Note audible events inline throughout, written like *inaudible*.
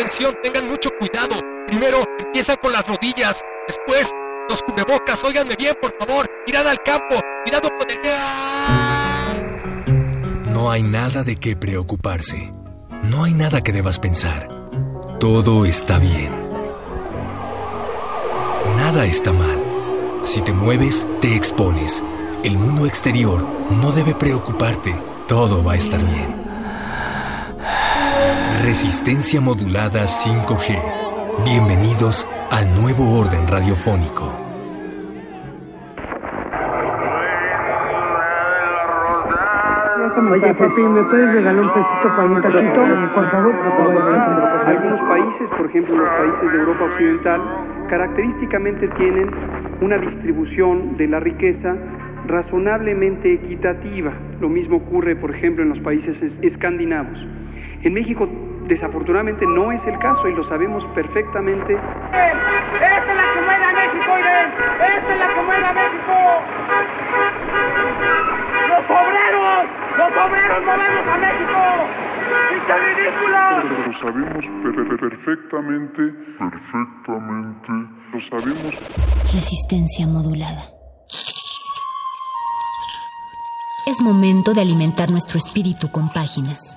Atención, tengan mucho cuidado. Primero empiezan con las rodillas, después los cubrebocas. Óiganme bien, por favor. Mirad al campo, cuidado con el... No hay nada de qué preocuparse. No hay nada que debas pensar. Todo está bien. Nada está mal. Si te mueves, te expones. El mundo exterior no debe preocuparte. Todo va a estar bien. Resistencia modulada 5G. Bienvenidos al nuevo orden radiofónico. Oye, papi, ¿me puedes regalar un pesito para un taquito? Por favor. Algunos países, por ejemplo los países de Europa Occidental, característicamente tienen una distribución de la riqueza razonablemente equitativa. Lo mismo ocurre, por ejemplo, en los países escandinavos. En México, desafortunadamente, no es el caso y lo sabemos perfectamente. ¡Esta es la que mueve a México, Irene! ¡Esta es la que mueve a México! ¡Los obreros! ¡Los obreros movemos a México! ¡Pinche ridículo! Lo sabemos per- per- perfectamente, perfectamente, lo sabemos. Resistencia modulada. Es momento de alimentar nuestro espíritu con páginas.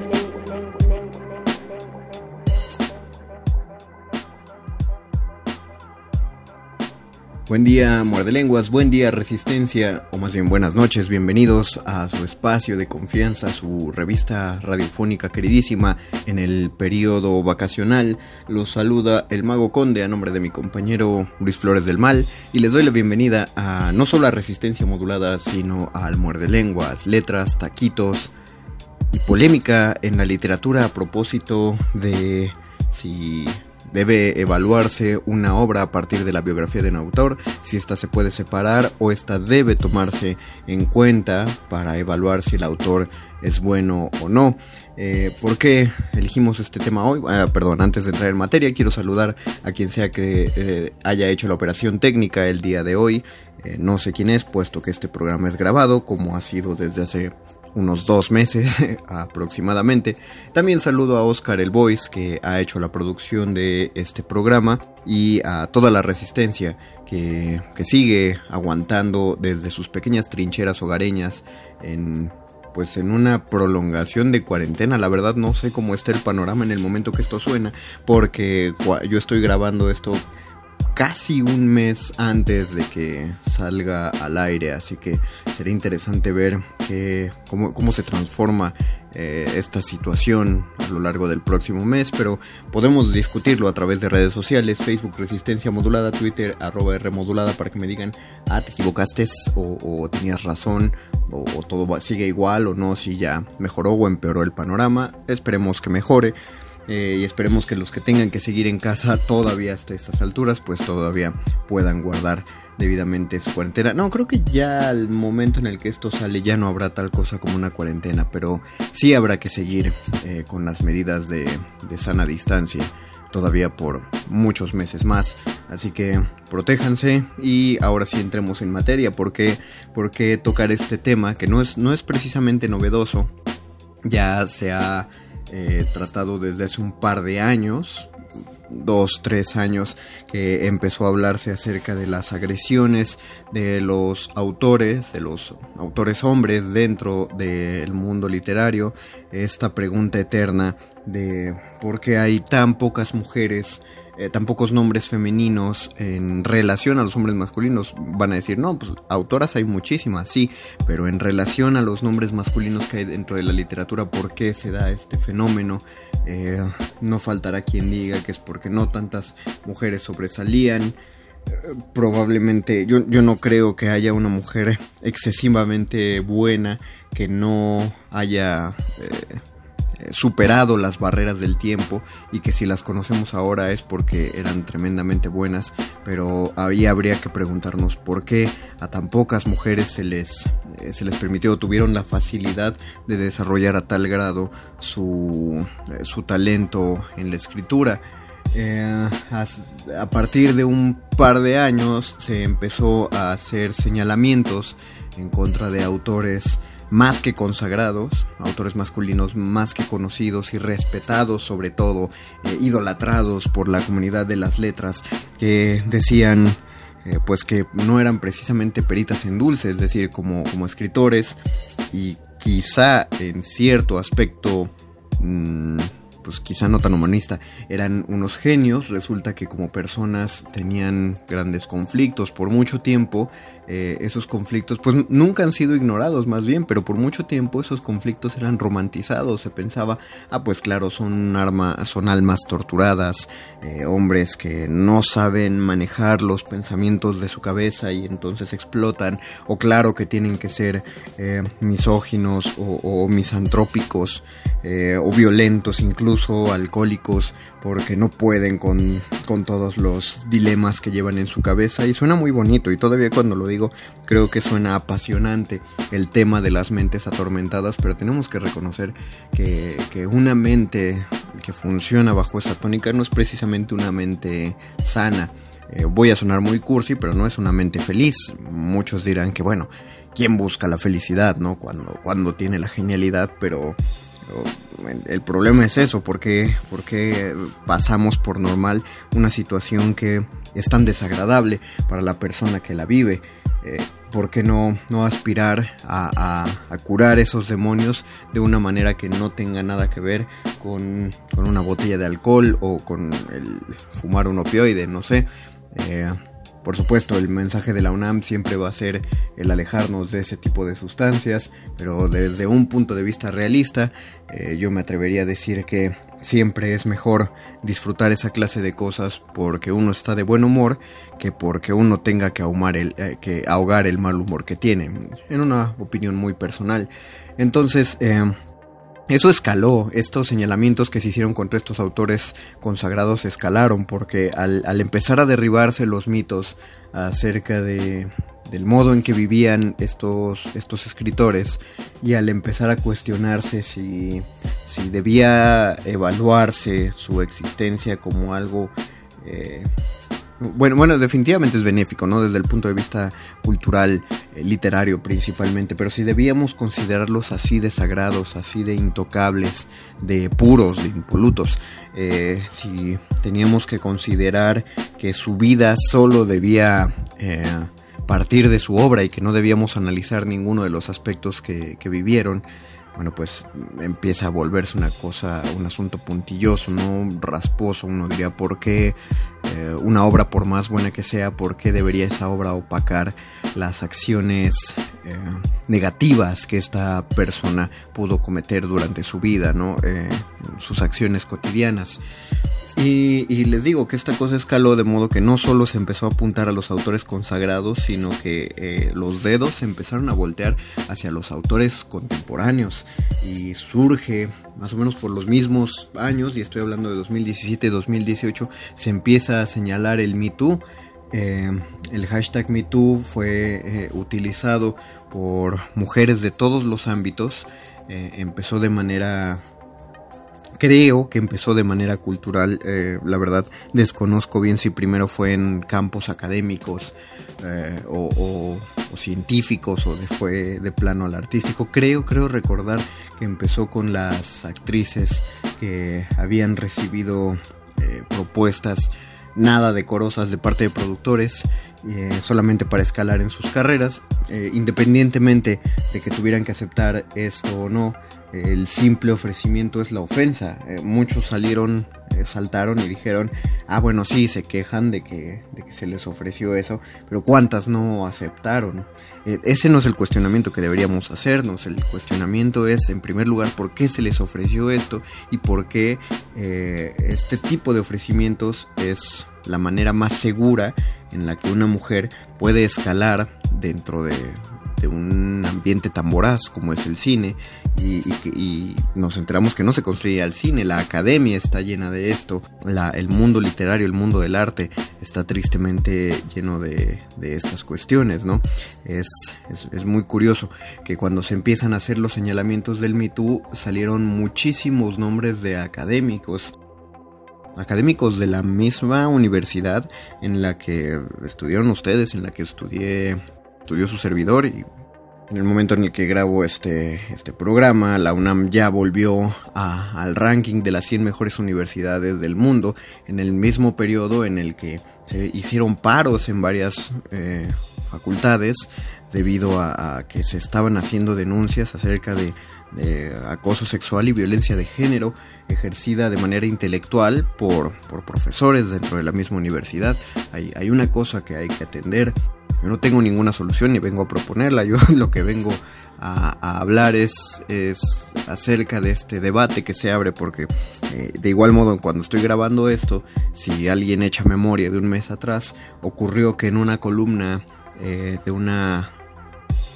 Buen día, muerde lenguas, buen día, resistencia, o más bien buenas noches, bienvenidos a su espacio de confianza, su revista radiofónica queridísima en el periodo vacacional. Los saluda el Mago Conde a nombre de mi compañero Luis Flores del Mal y les doy la bienvenida a no solo a Resistencia Modulada, sino al muerde lenguas, letras, taquitos y polémica en la literatura a propósito de si Debe evaluarse una obra a partir de la biografía de un autor, si ésta se puede separar o ésta debe tomarse en cuenta para evaluar si el autor es bueno o no. Eh, ¿Por qué elegimos este tema hoy? Ah, perdón, antes de entrar en materia, quiero saludar a quien sea que eh, haya hecho la operación técnica el día de hoy. Eh, no sé quién es, puesto que este programa es grabado, como ha sido desde hace unos dos meses *laughs* aproximadamente. También saludo a Oscar el Voice que ha hecho la producción de este programa y a toda la resistencia que, que sigue aguantando desde sus pequeñas trincheras hogareñas en pues en una prolongación de cuarentena. La verdad no sé cómo está el panorama en el momento que esto suena porque yo estoy grabando esto casi un mes antes de que salga al aire, así que sería interesante ver que, cómo, cómo se transforma eh, esta situación a lo largo del próximo mes, pero podemos discutirlo a través de redes sociales, Facebook Resistencia Modulada, Twitter arroba R Modulada para que me digan, ah, te equivocaste o, tenías razón o, todo sigue igual o no, si ya mejoró o empeoró el panorama, esperemos que mejore. Eh, y esperemos que los que tengan que seguir en casa todavía hasta estas alturas, pues todavía puedan guardar debidamente su cuarentena. No, creo que ya al momento en el que esto sale ya no habrá tal cosa como una cuarentena, pero sí habrá que seguir eh, con las medidas de, sana distancia todavía por muchos meses más. Así que protéjanse y ahora sí entremos en materia. ¿Por qué, tocar este tema que no es, no es precisamente novedoso? Ya se ha eh, tratado desde hace un par de años, dos, tres años, que empezó a hablarse acerca de las agresiones de los autores, de los autores hombres dentro del mundo literario, esta pregunta eterna de por qué hay tan pocas mujeres, eh, tan pocos nombres femeninos en relación a los hombres masculinos. Van a decir, no, pues autoras hay muchísimas, sí, pero en relación a los nombres masculinos que hay dentro de la literatura, ¿por qué se da este fenómeno? Eh, no faltará quien diga que es porque no tantas mujeres sobresalían. Eh, probablemente yo, yo no creo que haya una mujer excesivamente buena que no haya superado las barreras del tiempo y que si las conocemos ahora es porque eran tremendamente buenas, pero ahí habría que preguntarnos por qué a tan pocas mujeres se les, eh, se les permitió, tuvieron la facilidad de desarrollar a tal grado su, eh, su talento en la escritura. Eh, a, partir de un par de años se empezó a hacer señalamientos en contra de autores más que consagrados, autores masculinos más que conocidos y respetados sobre todo, eh, idolatrados por la comunidad de las letras, que decían eh, pues que no eran precisamente peritas en dulce, es decir, como, como escritores y quizá en cierto aspecto... Mm, pues quizá no tan humanista, eran unos genios, resulta que como personas tenían grandes conflictos por mucho tiempo, eh, esos conflictos pues nunca han sido ignorados más bien, pero por mucho tiempo esos conflictos eran romantizados, se pensaba, ah pues claro, son, arma, son almas torturadas, eh, hombres que no saben manejar los pensamientos de su cabeza y entonces explotan, o claro que tienen que ser eh, misóginos o, o misantrópicos o violentos incluso, incluso alcohólicos porque no pueden con, con todos los dilemas que llevan en su cabeza. Y suena muy bonito y todavía cuando lo digo creo que suena apasionante el tema de las mentes atormentadas pero tenemos que reconocer que, que una mente que funciona bajo esa tónica no es precisamente una mente sana. Eh, voy a sonar muy cursi pero no es una mente feliz. Muchos dirán que bueno quién busca la felicidad no cuando cuando tiene la genialidad pero el problema es eso, porque, porque pasamos por normal una situación que es tan desagradable para la persona que la vive. Eh, ¿Por qué no, no aspirar a, curar esos demonios de una manera que no tenga nada que ver con, una botella de alcohol o con el fumar un opioide? No sé. Eh, por supuesto, el mensaje de la UNAM siempre va a ser el alejarnos de ese tipo de sustancias, pero desde un punto de vista realista, eh, yo me atrevería a decir que siempre es mejor disfrutar esa clase de cosas porque uno está de buen humor que porque uno tenga que, el, eh, que ahogar el mal humor que tiene, en una opinión muy personal. Entonces, eh, eso escaló, estos señalamientos que se hicieron contra estos autores consagrados escalaron, porque al, empezar a derribarse los mitos acerca de, del modo en que vivían estos, estos escritores y al empezar a cuestionarse si, si debía evaluarse su existencia como algo eh, bueno, bueno, definitivamente es benéfico, ¿no? Desde el punto de vista cultural, eh, literario principalmente, pero si debíamos considerarlos así de sagrados, así de intocables, de puros, de impolutos, eh, si teníamos que considerar que su vida solo debía eh, partir de su obra y que no debíamos analizar ninguno de los aspectos que, que vivieron, bueno, pues empieza a volverse una cosa, un asunto puntilloso, ¿no? Rasposo. Uno diría, ¿por qué eh, una obra, por más buena que sea, por qué debería esa obra opacar las acciones eh, negativas que esta persona pudo cometer durante su vida, ¿no? Eh, sus acciones cotidianas. Y, les digo que esta cosa escaló de modo que no solo se empezó a apuntar a los autores consagrados, sino que eh, los dedos se empezaron a voltear hacia los autores contemporáneos. Y surge, más o menos por los mismos años, y estoy hablando de 2017-2018, se empieza a señalar el Me Too. Eh, el hashtag MeToo fue eh, utilizado por mujeres de todos los ámbitos. empezó de manera creo que empezó de manera cultural, eh, la verdad desconozco bien si primero fue en campos académicos eh, o, científicos o fue de plano al artístico. Creo, creo recordar que empezó con las actrices que habían recibido eh, propuestas nada decorosas de parte de productores solamente para escalar en sus carreras, independientemente de que tuvieran que aceptar esto o no el simple ofrecimiento es la ofensa. Eh, muchos salieron, eh, saltaron y dijeron, ah, bueno, sí, se quejan de que, de que se les ofreció eso, pero ¿cuántas no aceptaron? Eh, ese no es el cuestionamiento que deberíamos hacernos. El cuestionamiento es, en primer lugar, por qué se les ofreció esto y por qué este tipo de ofrecimientos es la manera más segura en la que una mujer puede escalar dentro de, de un ambiente tan voraz como es el cine y, nos enteramos que no se construye el cine, la academia está llena de esto, el mundo literario, el mundo del arte está tristemente lleno de, estas cuestiones, ¿no? Es, es, muy curioso que cuando se empiezan a hacer los señalamientos del Me salieron muchísimos nombres de académicos académicos de la misma universidad en la que estudiaron ustedes, en la que estudié estudió su servidor y en el momento en el que grabo este, este programa, la UNAM ya volvió al ranking de las 100 mejores universidades del mundo, en el mismo periodo en el que se hicieron paros en varias eh, facultades debido a, que se estaban haciendo denuncias acerca de, acoso sexual y violencia de género ejercida de manera intelectual por, por profesores dentro de la misma universidad. Hay, hay una cosa que hay que atender yo no tengo ninguna solución ni vengo a proponerla. Yo *laughs* lo que vengo a, hablar es, es, acerca de este debate que se abre porque eh, de igual modo cuando estoy grabando esto, si alguien echa memoria de un mes atrás, ocurrió que en una columna eh, de una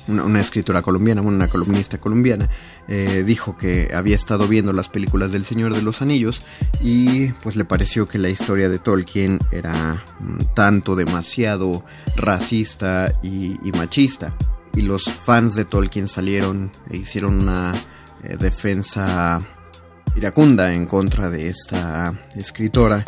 una, escritora colombiana, una columnista colombiana, eh, dijo que había estado viendo las películas del Señor de los Anillos y pues le pareció que la historia de Tolkien era mm, tanto demasiado racista y, machista. Y los fans de Tolkien salieron e hicieron una eh, defensa iracunda en contra de esta escritora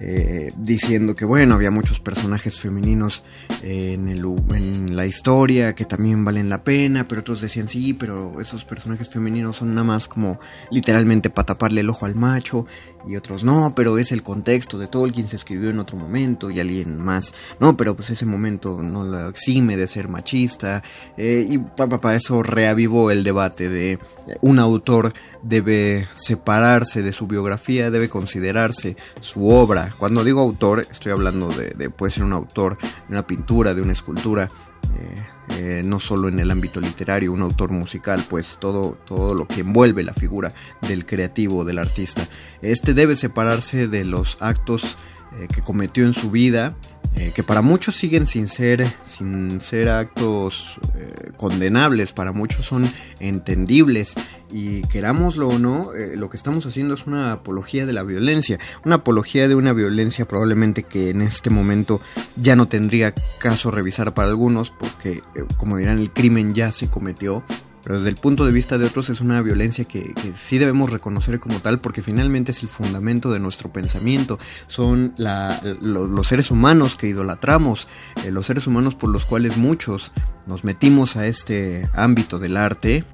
eh, diciendo que bueno, había muchos personajes femeninos en, el, en la historia que también valen la pena, pero otros decían sí, pero esos personajes femeninos son nada más como literalmente para taparle el ojo al macho, y otros no, pero es el contexto de Tolkien, se escribió en otro momento, y alguien más, no, pero pues ese momento no lo exime de ser machista, eh, y para eso reavivó el debate de un autor debe separarse de su biografía, debe considerarse su obra. Cuando digo autor, estoy hablando de, puede ser un autor de una pintura, de una escultura, eh, eh, no solo en el ámbito literario, un autor musical, pues todo, todo lo que envuelve la figura del creativo, del artista. Este debe separarse de los actos eh, que cometió en su vida eh, que para muchos siguen sin ser, sin ser actos eh, condenables, para muchos son entendibles. Y querámoslo o no, lo que estamos haciendo es una apología de la violencia, una apología de una violencia probablemente que en este momento ya no tendría caso revisar para algunos porque, como dirán, el crimen ya se cometió pero desde el punto de vista de otros es una violencia que, sí debemos reconocer como tal porque finalmente es el fundamento de nuestro pensamiento. Son los seres humanos que idolatramos, eh, los seres humanos por los cuales muchos nos metimos a este ámbito del arte.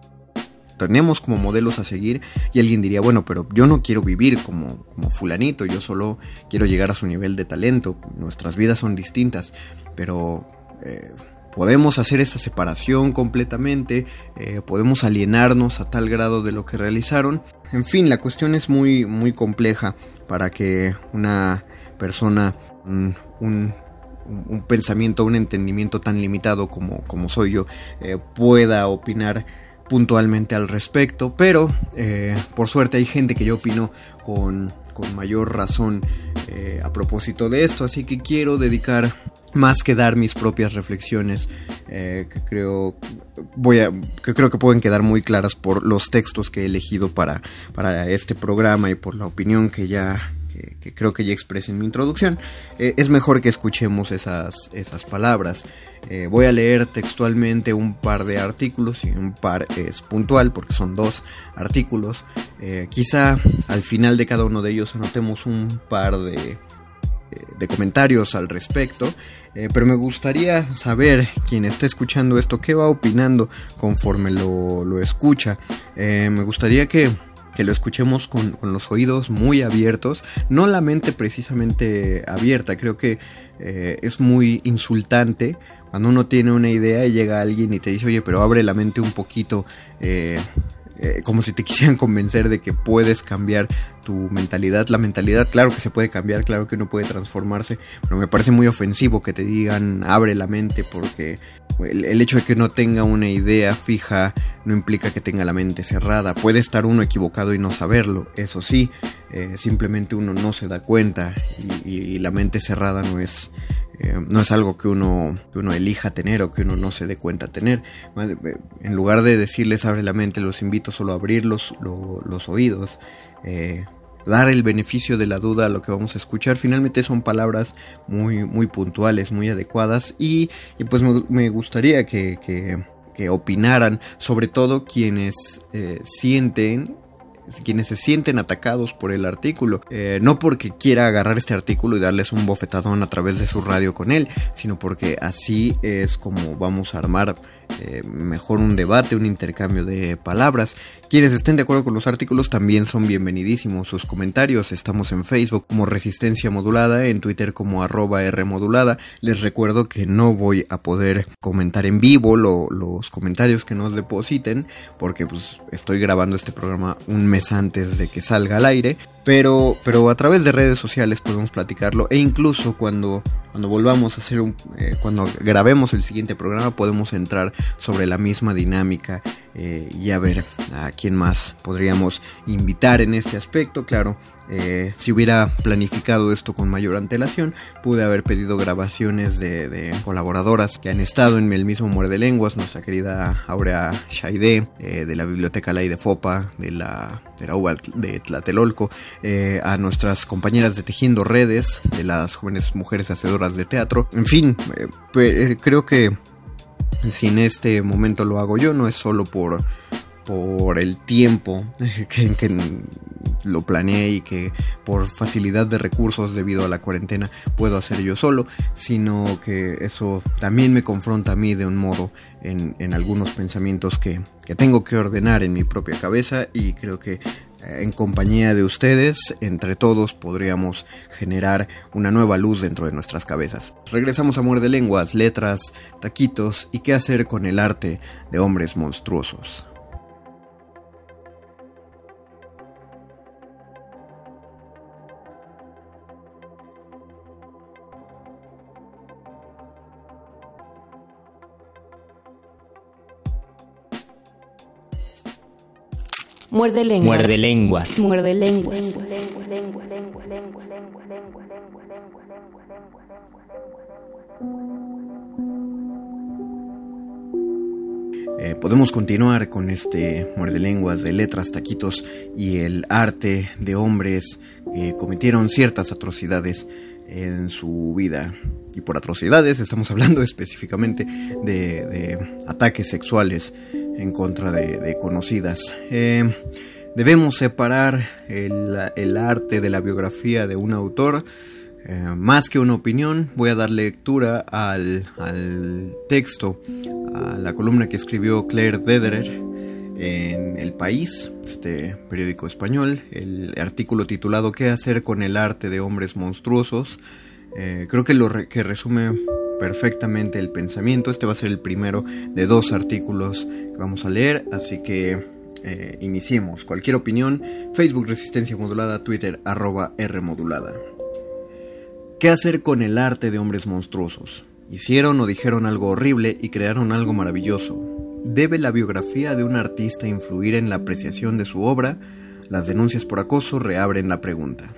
Tenemos como modelos a seguir y alguien diría, bueno, pero yo no quiero vivir como, fulanito, yo solo quiero llegar a su nivel de talento, nuestras vidas son distintas, pero... Eh, podemos hacer esa separación completamente, eh, podemos alienarnos a tal grado de lo que realizaron. En fin, la cuestión es muy, muy compleja para que una persona, un, pensamiento, un entendimiento tan limitado como, como soy yo, eh, pueda opinar puntualmente al respecto, pero eh, por suerte hay gente que yo opino con, con mayor razón a propósito de esto, así que quiero dedicar más que dar mis propias reflexiones eh, que creo voy a que creo que pueden quedar muy claras por los textos que he elegido para para este programa y por la opinión que ya que, creo que ya expresé en mi introducción, eh, es mejor que escuchemos esas, esas palabras. Eh, voy a leer textualmente un par de artículos y un par es puntual porque son dos artículos. Quizá al final de cada uno de ellos anotemos un par de, de comentarios al respecto. Pero me gustaría saber quién está escuchando esto, qué va opinando conforme lo, lo escucha. me gustaría que que lo escuchemos con, los oídos muy abiertos, no la mente precisamente abierta, creo que eh, es muy insultante cuando uno tiene una idea y llega alguien y te dice, oye, pero abre la mente un poquito, eh, eh, como si te *laughs* quisieran convencer de que puedes cambiar tu mentalidad. La mentalidad, claro que se puede cambiar, claro que uno puede transformarse, pero me parece muy ofensivo que te digan abre la mente porque el, hecho de que no tenga una idea fija no implica que tenga la mente cerrada. Puede estar uno equivocado y no saberlo, eso sí, eh, simplemente uno no se da cuenta y la mente cerrada no es eh, no es algo que uno, que uno elija tener o que uno no se dé cuenta tener. Eh, en lugar de decirles abre la mente, los invito solo a abrir los, los, oídos, eh, dar el beneficio de la duda a lo que vamos a escuchar. Finalmente son palabras muy, muy puntuales, muy adecuadas y, pues me, gustaría que, que, opinaran, sobre todo quienes sienten quienes se sienten atacados por el artículo. Eh, no porque quiera agarrar este artículo y darles un bofetadón a través de su radio con él, sino porque así es como vamos a armar eh, mejor un debate, un intercambio de palabras. Quienes estén de acuerdo con los artículos también son bienvenidísimos. Sus comentarios, estamos en Facebook como Resistencia Modulada, en Twitter como arroba R Modulada. Les recuerdo que no voy a poder comentar en vivo los comentarios que nos depositen, porque pues estoy grabando este programa un mes antes de que salga al aire. Pero, pero a través de redes sociales podemos platicarlo e incluso cuando, cuando volvamos a hacer un, eh, cuando grabemos el siguiente programa podemos entrar sobre la misma dinámica eh, y a ver a quién más podríamos invitar en este aspecto. Claro, eh, si hubiera planificado esto con mayor antelación, pude haber pedido grabaciones de, colaboradoras que han estado en el mismo Muerde Lenguas, nuestra querida Aurea Shaide, eh, de la Biblioteca Ley de Fopa, de la, de, la de Tlatelolco, eh, a nuestras compañeras de Tejiendo Redes, de las jóvenes mujeres hacedoras de teatro. En fin, creo que si en este momento lo hago yo, no es solo por por el tiempo *laughs* que, que, lo planeé y que por facilidad de recursos debido a la cuarentena puedo hacer yo solo, sino que eso también me confronta a mí de un modo en, en algunos pensamientos que, que tengo que ordenar en mi propia cabeza y creo que en compañía de ustedes, entre todos podríamos generar una nueva luz dentro de nuestras cabezas. Regresamos a Muerde Lenguas, letras, taquitos y qué hacer con el arte de hombres monstruosos. Muerde lenguas. Muerde lenguas. Muerde lenguas. Eh, podemos continuar con este muerde lenguas de letras, taquitos y el arte de hombres que cometieron ciertas atrocidades en su vida. Y por atrocidades estamos hablando *laughs* específicamente de ataques sexuales en contra de, conocidas. Eh, debemos separar el, arte de la biografía de un autor. Eh, más que una opinión, voy a dar lectura al, texto, a la columna que escribió Claire Dederer en El País, este periódico español, el artículo titulado ¿Qué hacer con el arte de hombres monstruosos? Eh, creo que lo que resume perfectamente el pensamiento. Este va a ser el primero de dos artículos que vamos a leer, así que eh, iniciemos. Cualquier opinión, Facebook Resistencia Modulada, Twitter arroba R Modulada. ¿Qué hacer con el arte de hombres monstruosos? Hicieron o dijeron algo horrible y crearon algo maravilloso. ¿Debe la biografía de un artista influir en la apreciación de su obra? Las denuncias por acoso reabren la pregunta.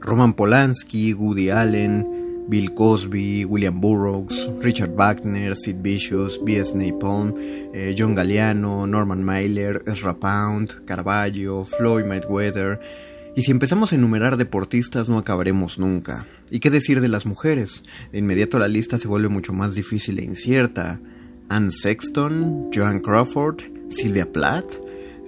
Roman Polanski, Woody Allen, Bill Cosby, William Burroughs, Richard Wagner, Sid Vicious, B.S. Napalm, eh, John Galliano, Norman Mailer, Ezra Pound, Carballo, Floyd Mayweather. Y si empezamos a enumerar deportistas no acabaremos nunca. ¿Y qué decir de las mujeres? De inmediato la lista se vuelve mucho más difícil e incierta. Anne Sexton, Joan Crawford, Sylvia Plath,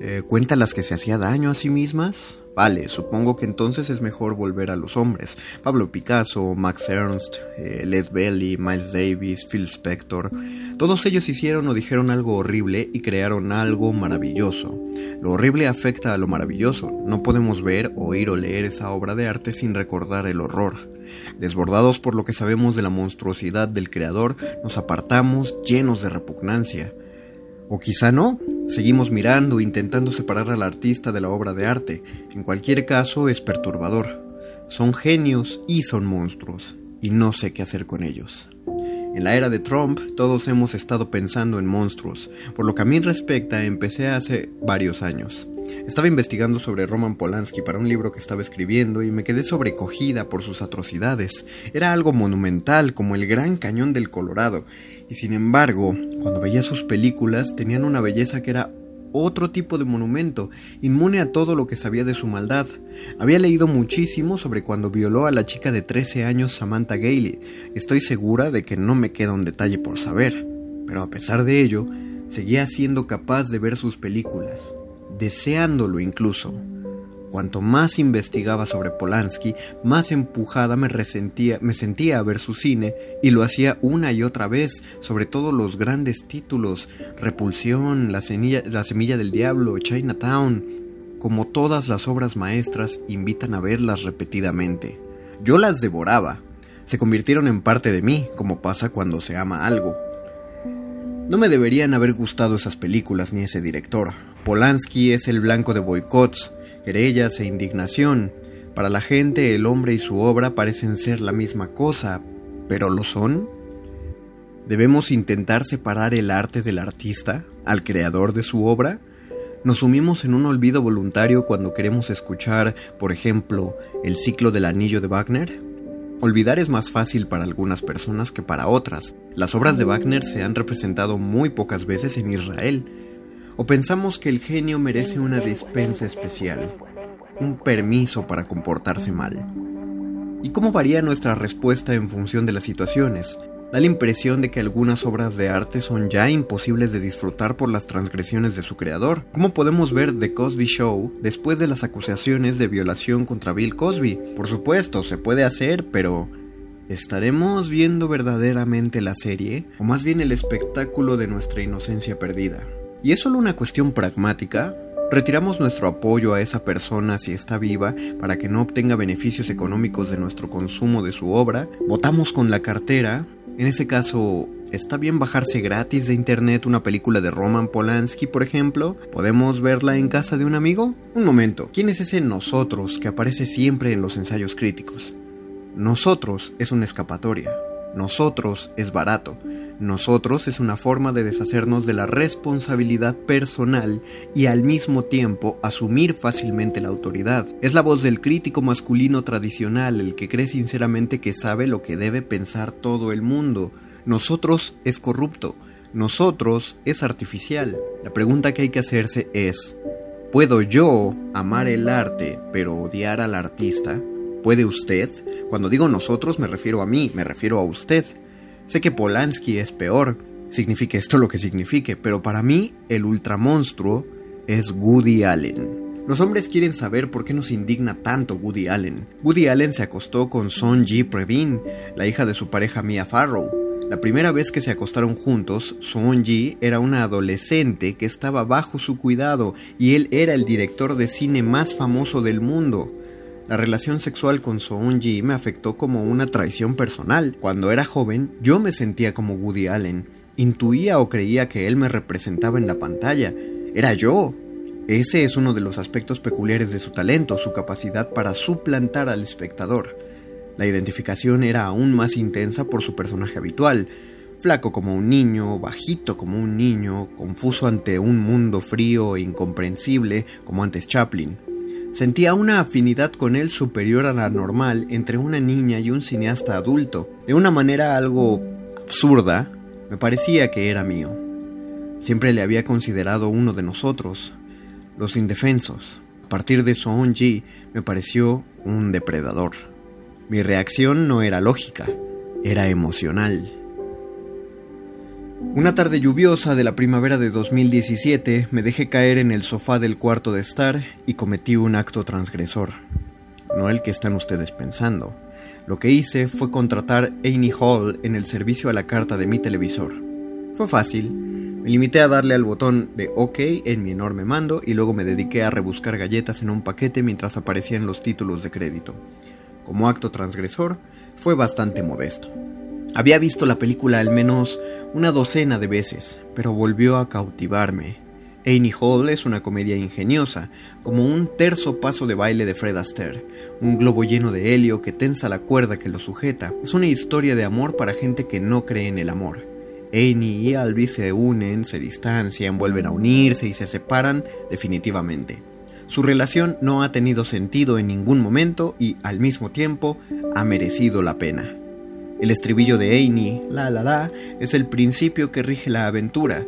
eh, ¿cuenta las que se hacía daño a sí mismas? Vale, supongo que entonces es mejor volver a los hombres. Pablo Picasso, Max Ernst, eh, Led Belly, Miles Davis, Phil Spector. Todos ellos hicieron o dijeron algo horrible y crearon algo maravilloso. Lo horrible afecta a lo maravilloso. No podemos ver, oír o leer esa obra de arte sin recordar el horror. Desbordados por lo que sabemos de la monstruosidad del creador, nos apartamos llenos de repugnancia. O quizá no, seguimos mirando, intentando separar al artista de la obra de arte. En cualquier caso es perturbador. Son genios y son monstruos, y no sé qué hacer con ellos. En la era de Trump todos hemos estado pensando en monstruos, por lo que a mí respecta empecé hace varios años. Estaba investigando sobre Roman Polanski para un libro que estaba escribiendo y me quedé sobrecogida por sus atrocidades. Era algo monumental como el Gran Cañón del Colorado, y sin embargo, cuando veía sus películas tenían una belleza que era otro tipo de monumento, inmune a todo lo que sabía de su maldad. Había leído muchísimo sobre cuando violó a la chica de 13 años Samantha Gailey. Estoy segura de que no me queda un detalle por saber, pero a pesar de ello, seguía siendo capaz de ver sus películas, deseándolo incluso. Cuanto más investigaba sobre Polanski, más empujada me, resentía, me sentía a ver su cine y lo hacía una y otra vez, sobre todo los grandes títulos, Repulsión, La, la Semilla del Diablo, Chinatown. Como todas las obras maestras, invitan a verlas repetidamente. Yo las devoraba. Se convirtieron en parte de mí, como pasa cuando se ama algo. No me deberían haber gustado esas películas ni ese director. Polanski es el blanco de boicots, querellas e indignación. Para la gente el hombre y su obra parecen ser la misma cosa, pero ¿lo son? ¿Debemos intentar separar el arte del artista, al creador de su obra? ¿Nos sumimos en un olvido voluntario cuando queremos escuchar, por ejemplo, el ciclo del anillo de Wagner? Olvidar es más fácil para algunas personas que para otras. Las obras de Wagner se han representado muy pocas veces en Israel, ¿O pensamos que el genio merece una dispensa especial? Un permiso para comportarse mal. ¿Y cómo varía nuestra respuesta en función de las situaciones? Da la impresión de que algunas obras de arte son ya imposibles de disfrutar por las transgresiones de su creador. ¿Cómo podemos ver The Cosby Show después de las acusaciones de violación contra Bill Cosby? Por supuesto, se puede hacer, pero ¿estaremos viendo verdaderamente la serie? ¿O más bien el espectáculo de nuestra inocencia perdida? ¿Y es solo una cuestión pragmática? ¿Retiramos nuestro apoyo a esa persona si está viva para que no obtenga beneficios económicos de nuestro consumo de su obra? ¿Votamos con la cartera? En ese caso, ¿está bien bajarse gratis de internet una película de Roman Polanski, por ejemplo? ¿Podemos verla en casa de un amigo? Un momento, ¿quién es ese nosotros que aparece siempre en los ensayos críticos? Nosotros es una escapatoria. Nosotros es barato. Nosotros es una forma de deshacernos de la responsabilidad personal y al mismo tiempo asumir fácilmente la autoridad. Es la voz del crítico masculino tradicional, el que cree sinceramente que sabe lo que debe pensar todo el mundo. Nosotros es corrupto. Nosotros es artificial. La pregunta que hay que hacerse es, ¿puedo yo amar el arte pero odiar al artista? ¿Puede usted? Cuando digo nosotros me refiero a mí, me refiero a usted. Sé que Polanski es peor, signifique esto lo que signifique, pero para mí el ultramonstruo es Woody Allen. Los hombres quieren saber por qué nos indigna tanto Woody Allen. Woody Allen se acostó con Son Ji Previn, la hija de su pareja Mia Farrow. La primera vez que se acostaron juntos, Son Ji era una adolescente que estaba bajo su cuidado y él era el director de cine más famoso del mundo. La relación sexual con Soon-ji me afectó como una traición personal. Cuando era joven, yo me sentía como Woody Allen. Intuía o creía que él me representaba en la pantalla. Era yo. Ese es uno de los aspectos peculiares de su talento, su capacidad para suplantar al espectador. La identificación era aún más intensa por su personaje habitual, flaco como un niño, bajito como un niño, confuso ante un mundo frío e incomprensible como antes Chaplin. Sentía una afinidad con él superior a la normal entre una niña y un cineasta adulto. De una manera algo absurda, me parecía que era mío. Siempre le había considerado uno de nosotros, los indefensos. A partir de Ji, me pareció un depredador. Mi reacción no era lógica, era emocional. Una tarde lluviosa de la primavera de 2017 me dejé caer en el sofá del cuarto de estar y cometí un acto transgresor. No el que están ustedes pensando. Lo que hice fue contratar Amy Hall en el servicio a la carta de mi televisor. Fue fácil. Me limité a darle al botón de OK en mi enorme mando y luego me dediqué a rebuscar galletas en un paquete mientras aparecían los títulos de crédito. Como acto transgresor, fue bastante modesto. Había visto la película al menos una docena de veces, pero volvió a cautivarme. Annie Hall es una comedia ingeniosa, como un terzo paso de baile de Fred Astaire, un globo lleno de helio que tensa la cuerda que lo sujeta. Es una historia de amor para gente que no cree en el amor. Annie y Albi se unen, se distancian, vuelven a unirse y se separan definitivamente. Su relación no ha tenido sentido en ningún momento y, al mismo tiempo, ha merecido la pena. El estribillo de Annie, la la la, es el principio que rige la aventura,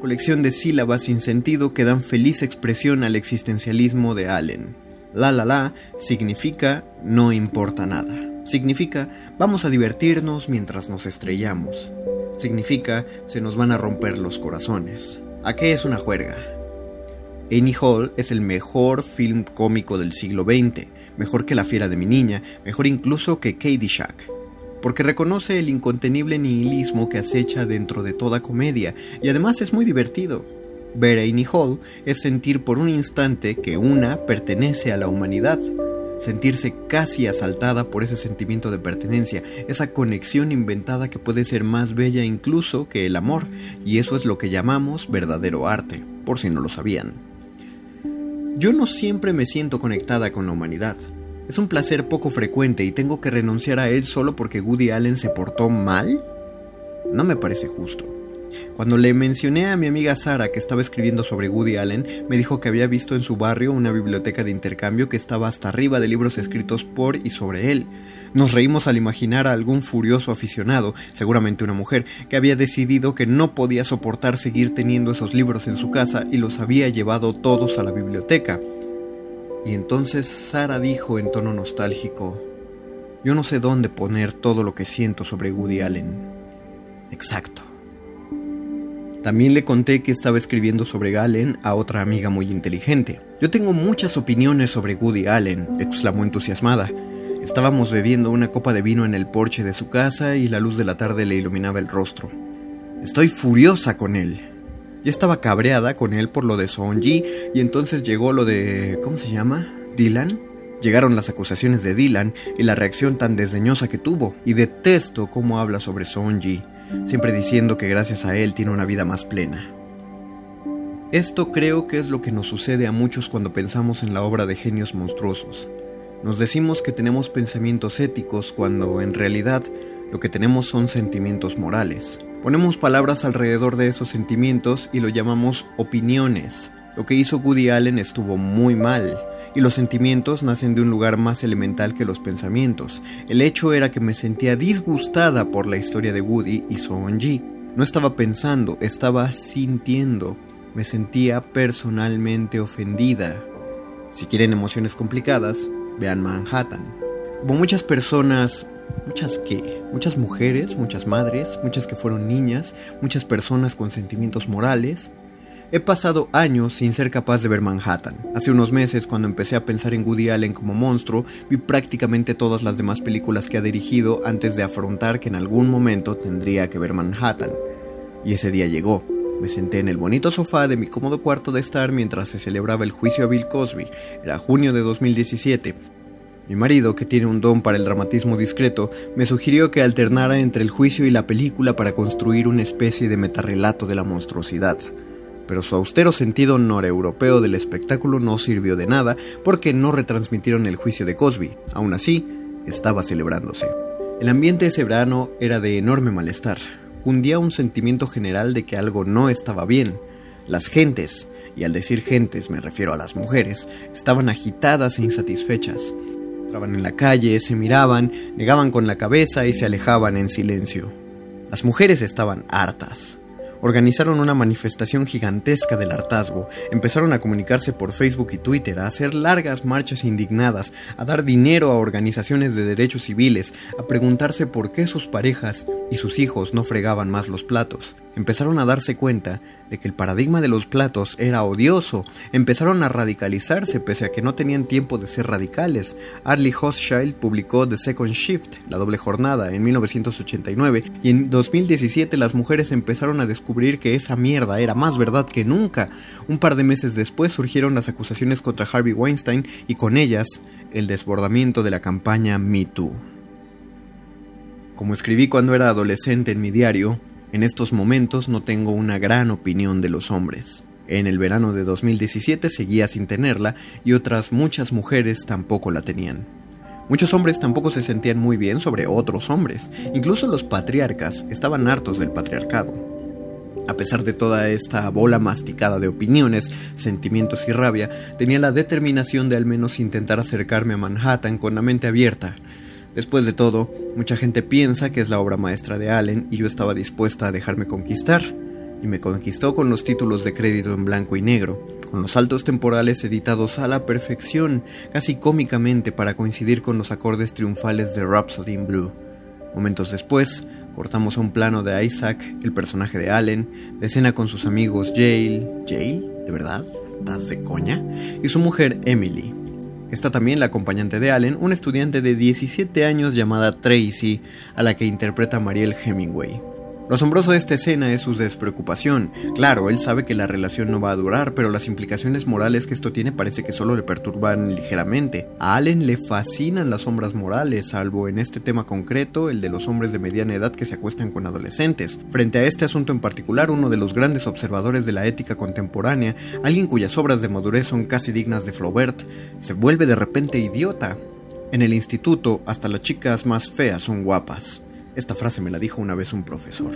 colección de sílabas sin sentido que dan feliz expresión al existencialismo de Allen. La la la significa no importa nada. Significa vamos a divertirnos mientras nos estrellamos. Significa se nos van a romper los corazones. ¿A qué es una juerga? Annie Hall es el mejor film cómico del siglo XX, mejor que La fiera de mi niña, mejor incluso que Shack, porque reconoce el incontenible nihilismo que acecha dentro de toda comedia y además es muy divertido. Ver a Annie Hall es sentir por un instante que una pertenece a la humanidad, sentirse casi asaltada por ese sentimiento de pertenencia, esa conexión inventada que puede ser más bella incluso que el amor, y eso es lo que llamamos verdadero arte, por si no lo sabían. Yo no siempre me siento conectada con la humanidad. Es un placer poco frecuente y tengo que renunciar a él solo porque Woody Allen se portó mal. No me parece justo. Cuando le mencioné a mi amiga Sara que estaba escribiendo sobre Woody Allen, me dijo que había visto en su barrio una biblioteca de intercambio que estaba hasta arriba de libros escritos por y sobre él. Nos reímos al imaginar a algún furioso aficionado, seguramente una mujer, que había decidido que no podía soportar seguir teniendo esos libros en su casa y los había llevado todos a la biblioteca. Y entonces Sara dijo en tono nostálgico, yo no sé dónde poner todo lo que siento sobre Woody Allen. Exacto. También le conté que estaba escribiendo sobre Allen a otra amiga muy inteligente. Yo tengo muchas opiniones sobre Woody Allen, exclamó entusiasmada. Estábamos bebiendo una copa de vino en el porche de su casa y la luz de la tarde le iluminaba el rostro. Estoy furiosa con él. Ya estaba cabreada con él por lo de Sonji y entonces llegó lo de... ¿cómo se llama? Dylan. Llegaron las acusaciones de Dylan y la reacción tan desdeñosa que tuvo. Y detesto cómo habla sobre Sonji, siempre diciendo que gracias a él tiene una vida más plena. Esto creo que es lo que nos sucede a muchos cuando pensamos en la obra de genios monstruosos. Nos decimos que tenemos pensamientos éticos cuando en realidad lo que tenemos son sentimientos morales. Ponemos palabras alrededor de esos sentimientos y lo llamamos opiniones. Lo que hizo Woody Allen estuvo muy mal, y los sentimientos nacen de un lugar más elemental que los pensamientos. El hecho era que me sentía disgustada por la historia de Woody y Ji. No estaba pensando, estaba sintiendo. Me sentía personalmente ofendida. Si quieren emociones complicadas, vean Manhattan. Como muchas personas, muchas que, muchas mujeres, muchas madres, muchas que fueron niñas, muchas personas con sentimientos morales, He pasado años sin ser capaz de ver Manhattan. Hace unos meses, cuando empecé a pensar en Woody Allen como monstruo, vi prácticamente todas las demás películas que ha dirigido antes de afrontar que en algún momento tendría que ver Manhattan. Y ese día llegó. Me senté en el bonito sofá de mi cómodo cuarto de estar mientras se celebraba el juicio a Bill Cosby. Era junio de 2017. Mi marido, que tiene un don para el dramatismo discreto, me sugirió que alternara entre el juicio y la película para construir una especie de metarrelato de la monstruosidad. Pero su austero sentido noreuropeo del espectáculo no sirvió de nada porque no retransmitieron el juicio de Cosby. Aún así, estaba celebrándose. El ambiente ese verano era de enorme malestar cundía un sentimiento general de que algo no estaba bien. Las gentes, y al decir gentes me refiero a las mujeres, estaban agitadas e insatisfechas. Entraban en la calle, se miraban, negaban con la cabeza y se alejaban en silencio. Las mujeres estaban hartas organizaron una manifestación gigantesca del hartazgo, empezaron a comunicarse por Facebook y Twitter, a hacer largas marchas indignadas, a dar dinero a organizaciones de derechos civiles, a preguntarse por qué sus parejas y sus hijos no fregaban más los platos. Empezaron a darse cuenta de que el paradigma de los platos era odioso, empezaron a radicalizarse pese a que no tenían tiempo de ser radicales. Arlie Hochschild publicó The Second Shift, la doble jornada, en 1989 y en 2017 las mujeres empezaron a descubrir que esa mierda era más verdad que nunca. Un par de meses después surgieron las acusaciones contra Harvey Weinstein y con ellas el desbordamiento de la campaña Me Too. Como escribí cuando era adolescente en mi diario, en estos momentos no tengo una gran opinión de los hombres. En el verano de 2017 seguía sin tenerla y otras muchas mujeres tampoco la tenían. Muchos hombres tampoco se sentían muy bien sobre otros hombres, incluso los patriarcas estaban hartos del patriarcado. A pesar de toda esta bola masticada de opiniones, sentimientos y rabia, tenía la determinación de al menos intentar acercarme a Manhattan con la mente abierta, Después de todo, mucha gente piensa que es la obra maestra de Allen y yo estaba dispuesta a dejarme conquistar. Y me conquistó con los títulos de crédito en blanco y negro, con los saltos temporales editados a la perfección, casi cómicamente para coincidir con los acordes triunfales de Rhapsody in Blue. Momentos después, cortamos a un plano de Isaac, el personaje de Allen, de escena con sus amigos Jale, ¿Jale? ¿De verdad? ¿Estás de coña? Y su mujer Emily, Está también la acompañante de Allen, una estudiante de 17 años llamada Tracy, a la que interpreta Mariel Hemingway. Lo asombroso de esta escena es su despreocupación. Claro, él sabe que la relación no va a durar, pero las implicaciones morales que esto tiene parece que solo le perturban ligeramente. A Allen le fascinan las sombras morales, salvo en este tema concreto, el de los hombres de mediana edad que se acuestan con adolescentes. Frente a este asunto en particular, uno de los grandes observadores de la ética contemporánea, alguien cuyas obras de madurez son casi dignas de Flaubert, se vuelve de repente idiota. En el instituto, hasta las chicas más feas son guapas. Esta frase me la dijo una vez un profesor.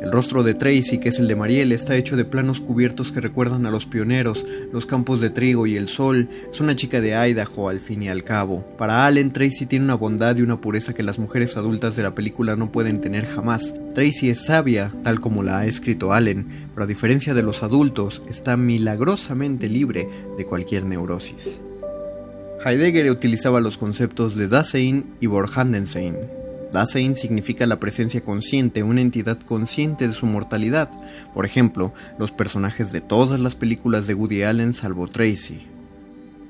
El rostro de Tracy, que es el de Mariel, está hecho de planos cubiertos que recuerdan a los pioneros, los campos de trigo y el sol. Es una chica de Idaho al fin y al cabo. Para Allen, Tracy tiene una bondad y una pureza que las mujeres adultas de la película no pueden tener jamás. Tracy es sabia, tal como la ha escrito Allen, pero a diferencia de los adultos, está milagrosamente libre de cualquier neurosis. Heidegger utilizaba los conceptos de Dasein y Vorhandensein, Dasein significa la presencia consciente, una entidad consciente de su mortalidad. Por ejemplo, los personajes de todas las películas de Woody Allen salvo Tracy.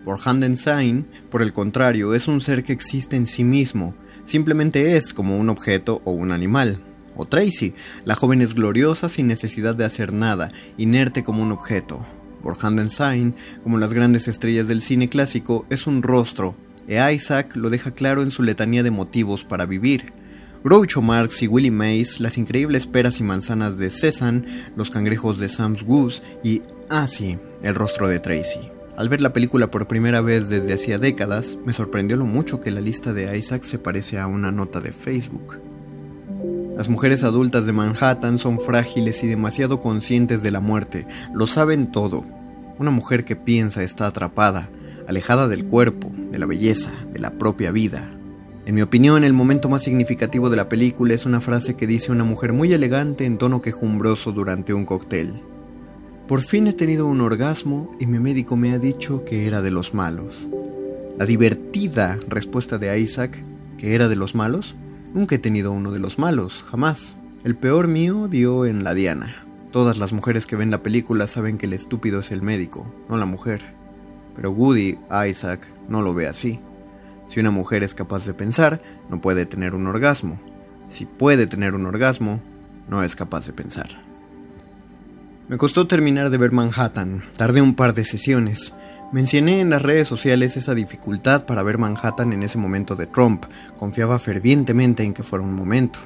Vorhandensein, por el contrario, es un ser que existe en sí mismo, simplemente es como un objeto o un animal. O Tracy, la joven es gloriosa sin necesidad de hacer nada, inerte como un objeto. Vorhandensein, como las grandes estrellas del cine clásico, es un rostro, e Isaac lo deja claro en su letanía de motivos para vivir. Groucho Marx y Willie Mays, las increíbles peras y manzanas de Cézanne, los cangrejos de Sam's Goose y, ah sí, el rostro de Tracy. Al ver la película por primera vez desde hacía décadas, me sorprendió lo mucho que la lista de Isaac se parece a una nota de Facebook. Las mujeres adultas de Manhattan son frágiles y demasiado conscientes de la muerte, lo saben todo. Una mujer que piensa está atrapada, alejada del cuerpo, de la belleza, de la propia vida. En mi opinión, el momento más significativo de la película es una frase que dice una mujer muy elegante en tono quejumbroso durante un cóctel. Por fin he tenido un orgasmo y mi médico me ha dicho que era de los malos. La divertida respuesta de Isaac, que era de los malos, nunca he tenido uno de los malos, jamás. El peor mío dio en la Diana. Todas las mujeres que ven la película saben que el estúpido es el médico, no la mujer. Pero Woody, Isaac, no lo ve así. Si una mujer es capaz de pensar, no puede tener un orgasmo. Si puede tener un orgasmo, no es capaz de pensar. Me costó terminar de ver Manhattan, tardé un par de sesiones. Mencioné en las redes sociales esa dificultad para ver Manhattan en ese momento de Trump. Confiaba fervientemente en que fuera un momento.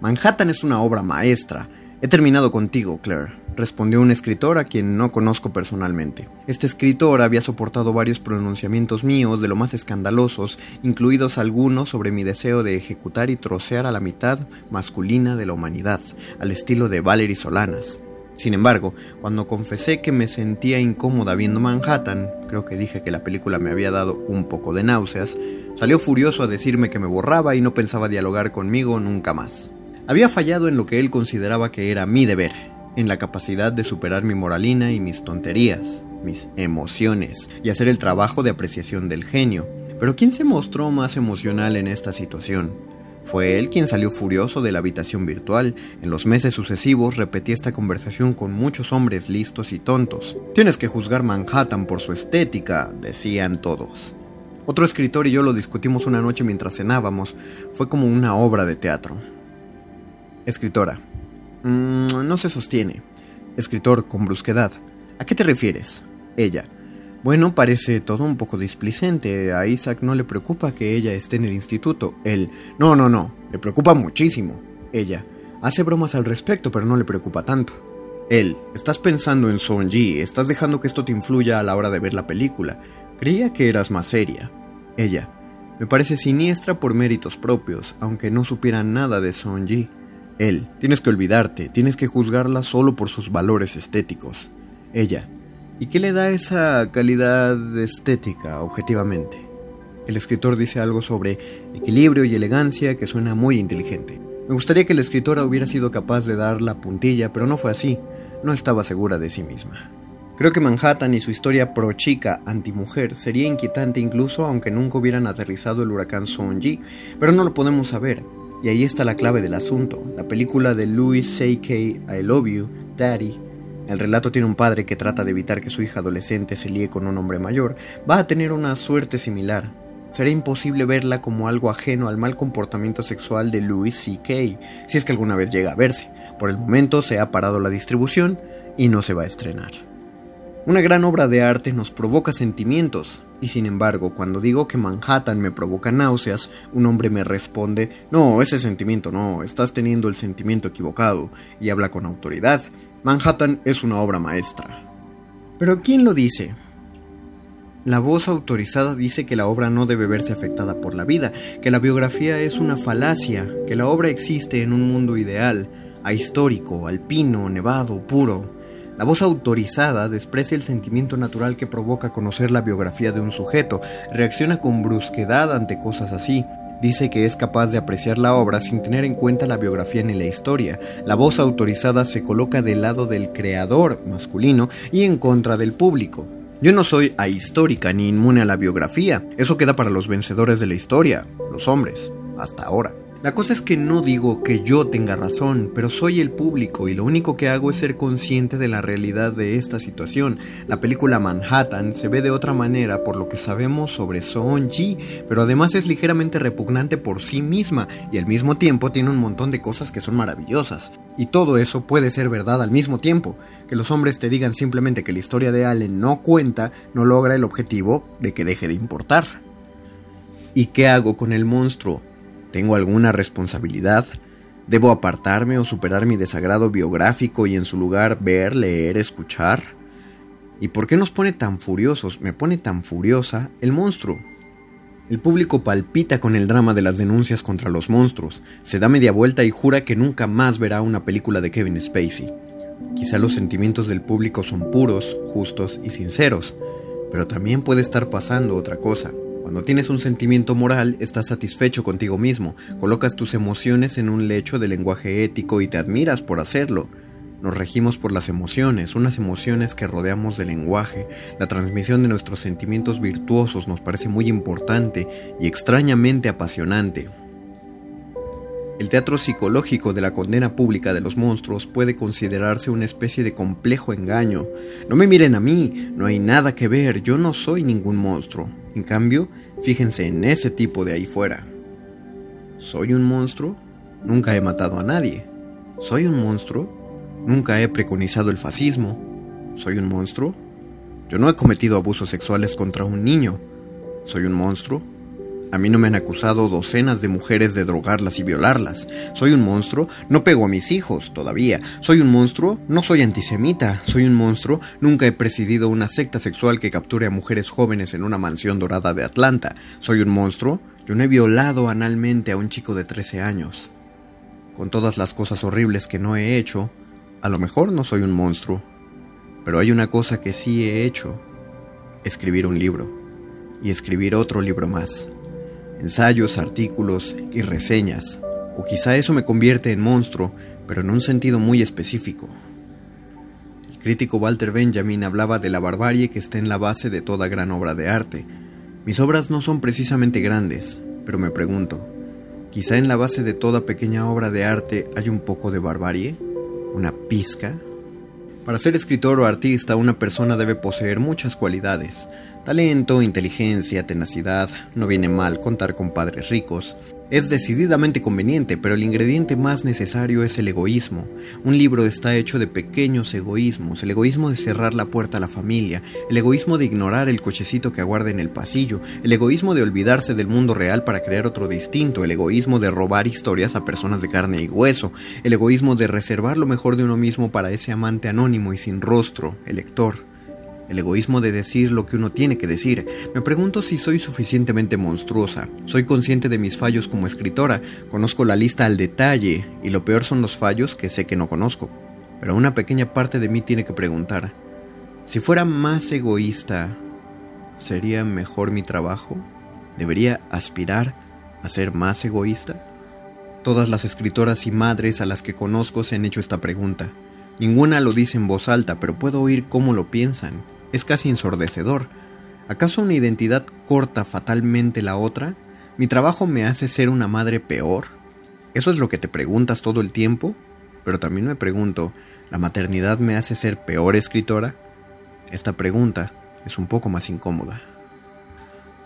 Manhattan es una obra maestra. He terminado contigo, Claire respondió un escritor a quien no conozco personalmente. Este escritor había soportado varios pronunciamientos míos de lo más escandalosos, incluidos algunos sobre mi deseo de ejecutar y trocear a la mitad masculina de la humanidad, al estilo de Valery Solanas. Sin embargo, cuando confesé que me sentía incómoda viendo Manhattan, creo que dije que la película me había dado un poco de náuseas, salió furioso a decirme que me borraba y no pensaba dialogar conmigo nunca más. Había fallado en lo que él consideraba que era mi deber, en la capacidad de superar mi moralina y mis tonterías, mis emociones, y hacer el trabajo de apreciación del genio. Pero ¿quién se mostró más emocional en esta situación? Fue él quien salió furioso de la habitación virtual. En los meses sucesivos repetí esta conversación con muchos hombres listos y tontos. Tienes que juzgar Manhattan por su estética, decían todos. Otro escritor y yo lo discutimos una noche mientras cenábamos. Fue como una obra de teatro. Escritora. Mm, no se sostiene. Escritor con brusquedad. ¿A qué te refieres? Ella. Bueno, parece todo un poco displicente. A Isaac no le preocupa que ella esté en el instituto. Él. No, no, no. Le preocupa muchísimo. Ella. Hace bromas al respecto, pero no le preocupa tanto. Él. Estás pensando en Ji. Estás dejando que esto te influya a la hora de ver la película. Creía que eras más seria. Ella. Me parece siniestra por méritos propios, aunque no supiera nada de Ji. Él. Tienes que olvidarte, tienes que juzgarla solo por sus valores estéticos. Ella. ¿Y qué le da esa calidad estética, objetivamente? El escritor dice algo sobre equilibrio y elegancia que suena muy inteligente. Me gustaría que la escritora hubiera sido capaz de dar la puntilla, pero no fue así. No estaba segura de sí misma. Creo que Manhattan y su historia pro chica anti-mujer sería inquietante incluso aunque nunca hubieran aterrizado el huracán Sonji, pero no lo podemos saber. Y ahí está la clave del asunto. La película de Louis C.K. I Love You, Daddy, el relato tiene un padre que trata de evitar que su hija adolescente se líe con un hombre mayor. Va a tener una suerte similar. Será imposible verla como algo ajeno al mal comportamiento sexual de Louis C.K., si es que alguna vez llega a verse. Por el momento se ha parado la distribución y no se va a estrenar. Una gran obra de arte nos provoca sentimientos, y sin embargo, cuando digo que Manhattan me provoca náuseas, un hombre me responde, no, ese sentimiento no, estás teniendo el sentimiento equivocado, y habla con autoridad, Manhattan es una obra maestra. Pero ¿quién lo dice? La voz autorizada dice que la obra no debe verse afectada por la vida, que la biografía es una falacia, que la obra existe en un mundo ideal, ahistórico, alpino, nevado, puro. La voz autorizada desprecia el sentimiento natural que provoca conocer la biografía de un sujeto, reacciona con brusquedad ante cosas así, dice que es capaz de apreciar la obra sin tener en cuenta la biografía ni la historia. La voz autorizada se coloca del lado del creador masculino y en contra del público. Yo no soy ahistórica ni inmune a la biografía, eso queda para los vencedores de la historia, los hombres, hasta ahora. La cosa es que no digo que yo tenga razón, pero soy el público y lo único que hago es ser consciente de la realidad de esta situación. La película Manhattan se ve de otra manera por lo que sabemos sobre Son Ji, pero además es ligeramente repugnante por sí misma y al mismo tiempo tiene un montón de cosas que son maravillosas. Y todo eso puede ser verdad al mismo tiempo. Que los hombres te digan simplemente que la historia de Allen no cuenta no logra el objetivo de que deje de importar. ¿Y qué hago con el monstruo? ¿Tengo alguna responsabilidad? ¿Debo apartarme o superar mi desagrado biográfico y en su lugar ver, leer, escuchar? ¿Y por qué nos pone tan furiosos, me pone tan furiosa el monstruo? El público palpita con el drama de las denuncias contra los monstruos, se da media vuelta y jura que nunca más verá una película de Kevin Spacey. Quizá los sentimientos del público son puros, justos y sinceros, pero también puede estar pasando otra cosa. Cuando tienes un sentimiento moral, estás satisfecho contigo mismo, colocas tus emociones en un lecho de lenguaje ético y te admiras por hacerlo. Nos regimos por las emociones, unas emociones que rodeamos del lenguaje. La transmisión de nuestros sentimientos virtuosos nos parece muy importante y extrañamente apasionante. El teatro psicológico de la condena pública de los monstruos puede considerarse una especie de complejo engaño. No me miren a mí, no hay nada que ver, yo no soy ningún monstruo. En cambio, fíjense en ese tipo de ahí fuera. ¿Soy un monstruo? Nunca he matado a nadie. ¿Soy un monstruo? Nunca he preconizado el fascismo. ¿Soy un monstruo? Yo no he cometido abusos sexuales contra un niño. ¿Soy un monstruo? A mí no me han acusado docenas de mujeres de drogarlas y violarlas. ¿Soy un monstruo? No pego a mis hijos, todavía. ¿Soy un monstruo? No soy antisemita. ¿Soy un monstruo? Nunca he presidido una secta sexual que capture a mujeres jóvenes en una mansión dorada de Atlanta. ¿Soy un monstruo? Yo no he violado analmente a un chico de 13 años. Con todas las cosas horribles que no he hecho, A lo mejor no soy un monstruo, pero hay una cosa que sí he hecho. Escribir un libro. Y escribir otro libro más. Ensayos, artículos y reseñas. O quizá eso me convierte en monstruo, pero en un sentido muy específico. El crítico Walter Benjamin hablaba de la barbarie que está en la base de toda gran obra de arte. Mis obras no son precisamente grandes, pero me pregunto, quizá en la base de toda pequeña obra de arte hay un poco de barbarie, una pizca. Para ser escritor o artista una persona debe poseer muchas cualidades, talento, inteligencia, tenacidad, no viene mal contar con padres ricos, es decididamente conveniente, pero el ingrediente más necesario es el egoísmo. Un libro está hecho de pequeños egoísmos, el egoísmo de cerrar la puerta a la familia, el egoísmo de ignorar el cochecito que aguarda en el pasillo, el egoísmo de olvidarse del mundo real para crear otro distinto, el egoísmo de robar historias a personas de carne y hueso, el egoísmo de reservar lo mejor de uno mismo para ese amante anónimo y sin rostro, el lector el egoísmo de decir lo que uno tiene que decir. Me pregunto si soy suficientemente monstruosa. Soy consciente de mis fallos como escritora, conozco la lista al detalle, y lo peor son los fallos que sé que no conozco. Pero una pequeña parte de mí tiene que preguntar, si fuera más egoísta, ¿sería mejor mi trabajo? ¿Debería aspirar a ser más egoísta? Todas las escritoras y madres a las que conozco se han hecho esta pregunta. Ninguna lo dice en voz alta, pero puedo oír cómo lo piensan es casi ensordecedor. ¿Acaso una identidad corta fatalmente la otra? ¿Mi trabajo me hace ser una madre peor? ¿Eso es lo que te preguntas todo el tiempo? Pero también me pregunto, ¿la maternidad me hace ser peor escritora? Esta pregunta es un poco más incómoda.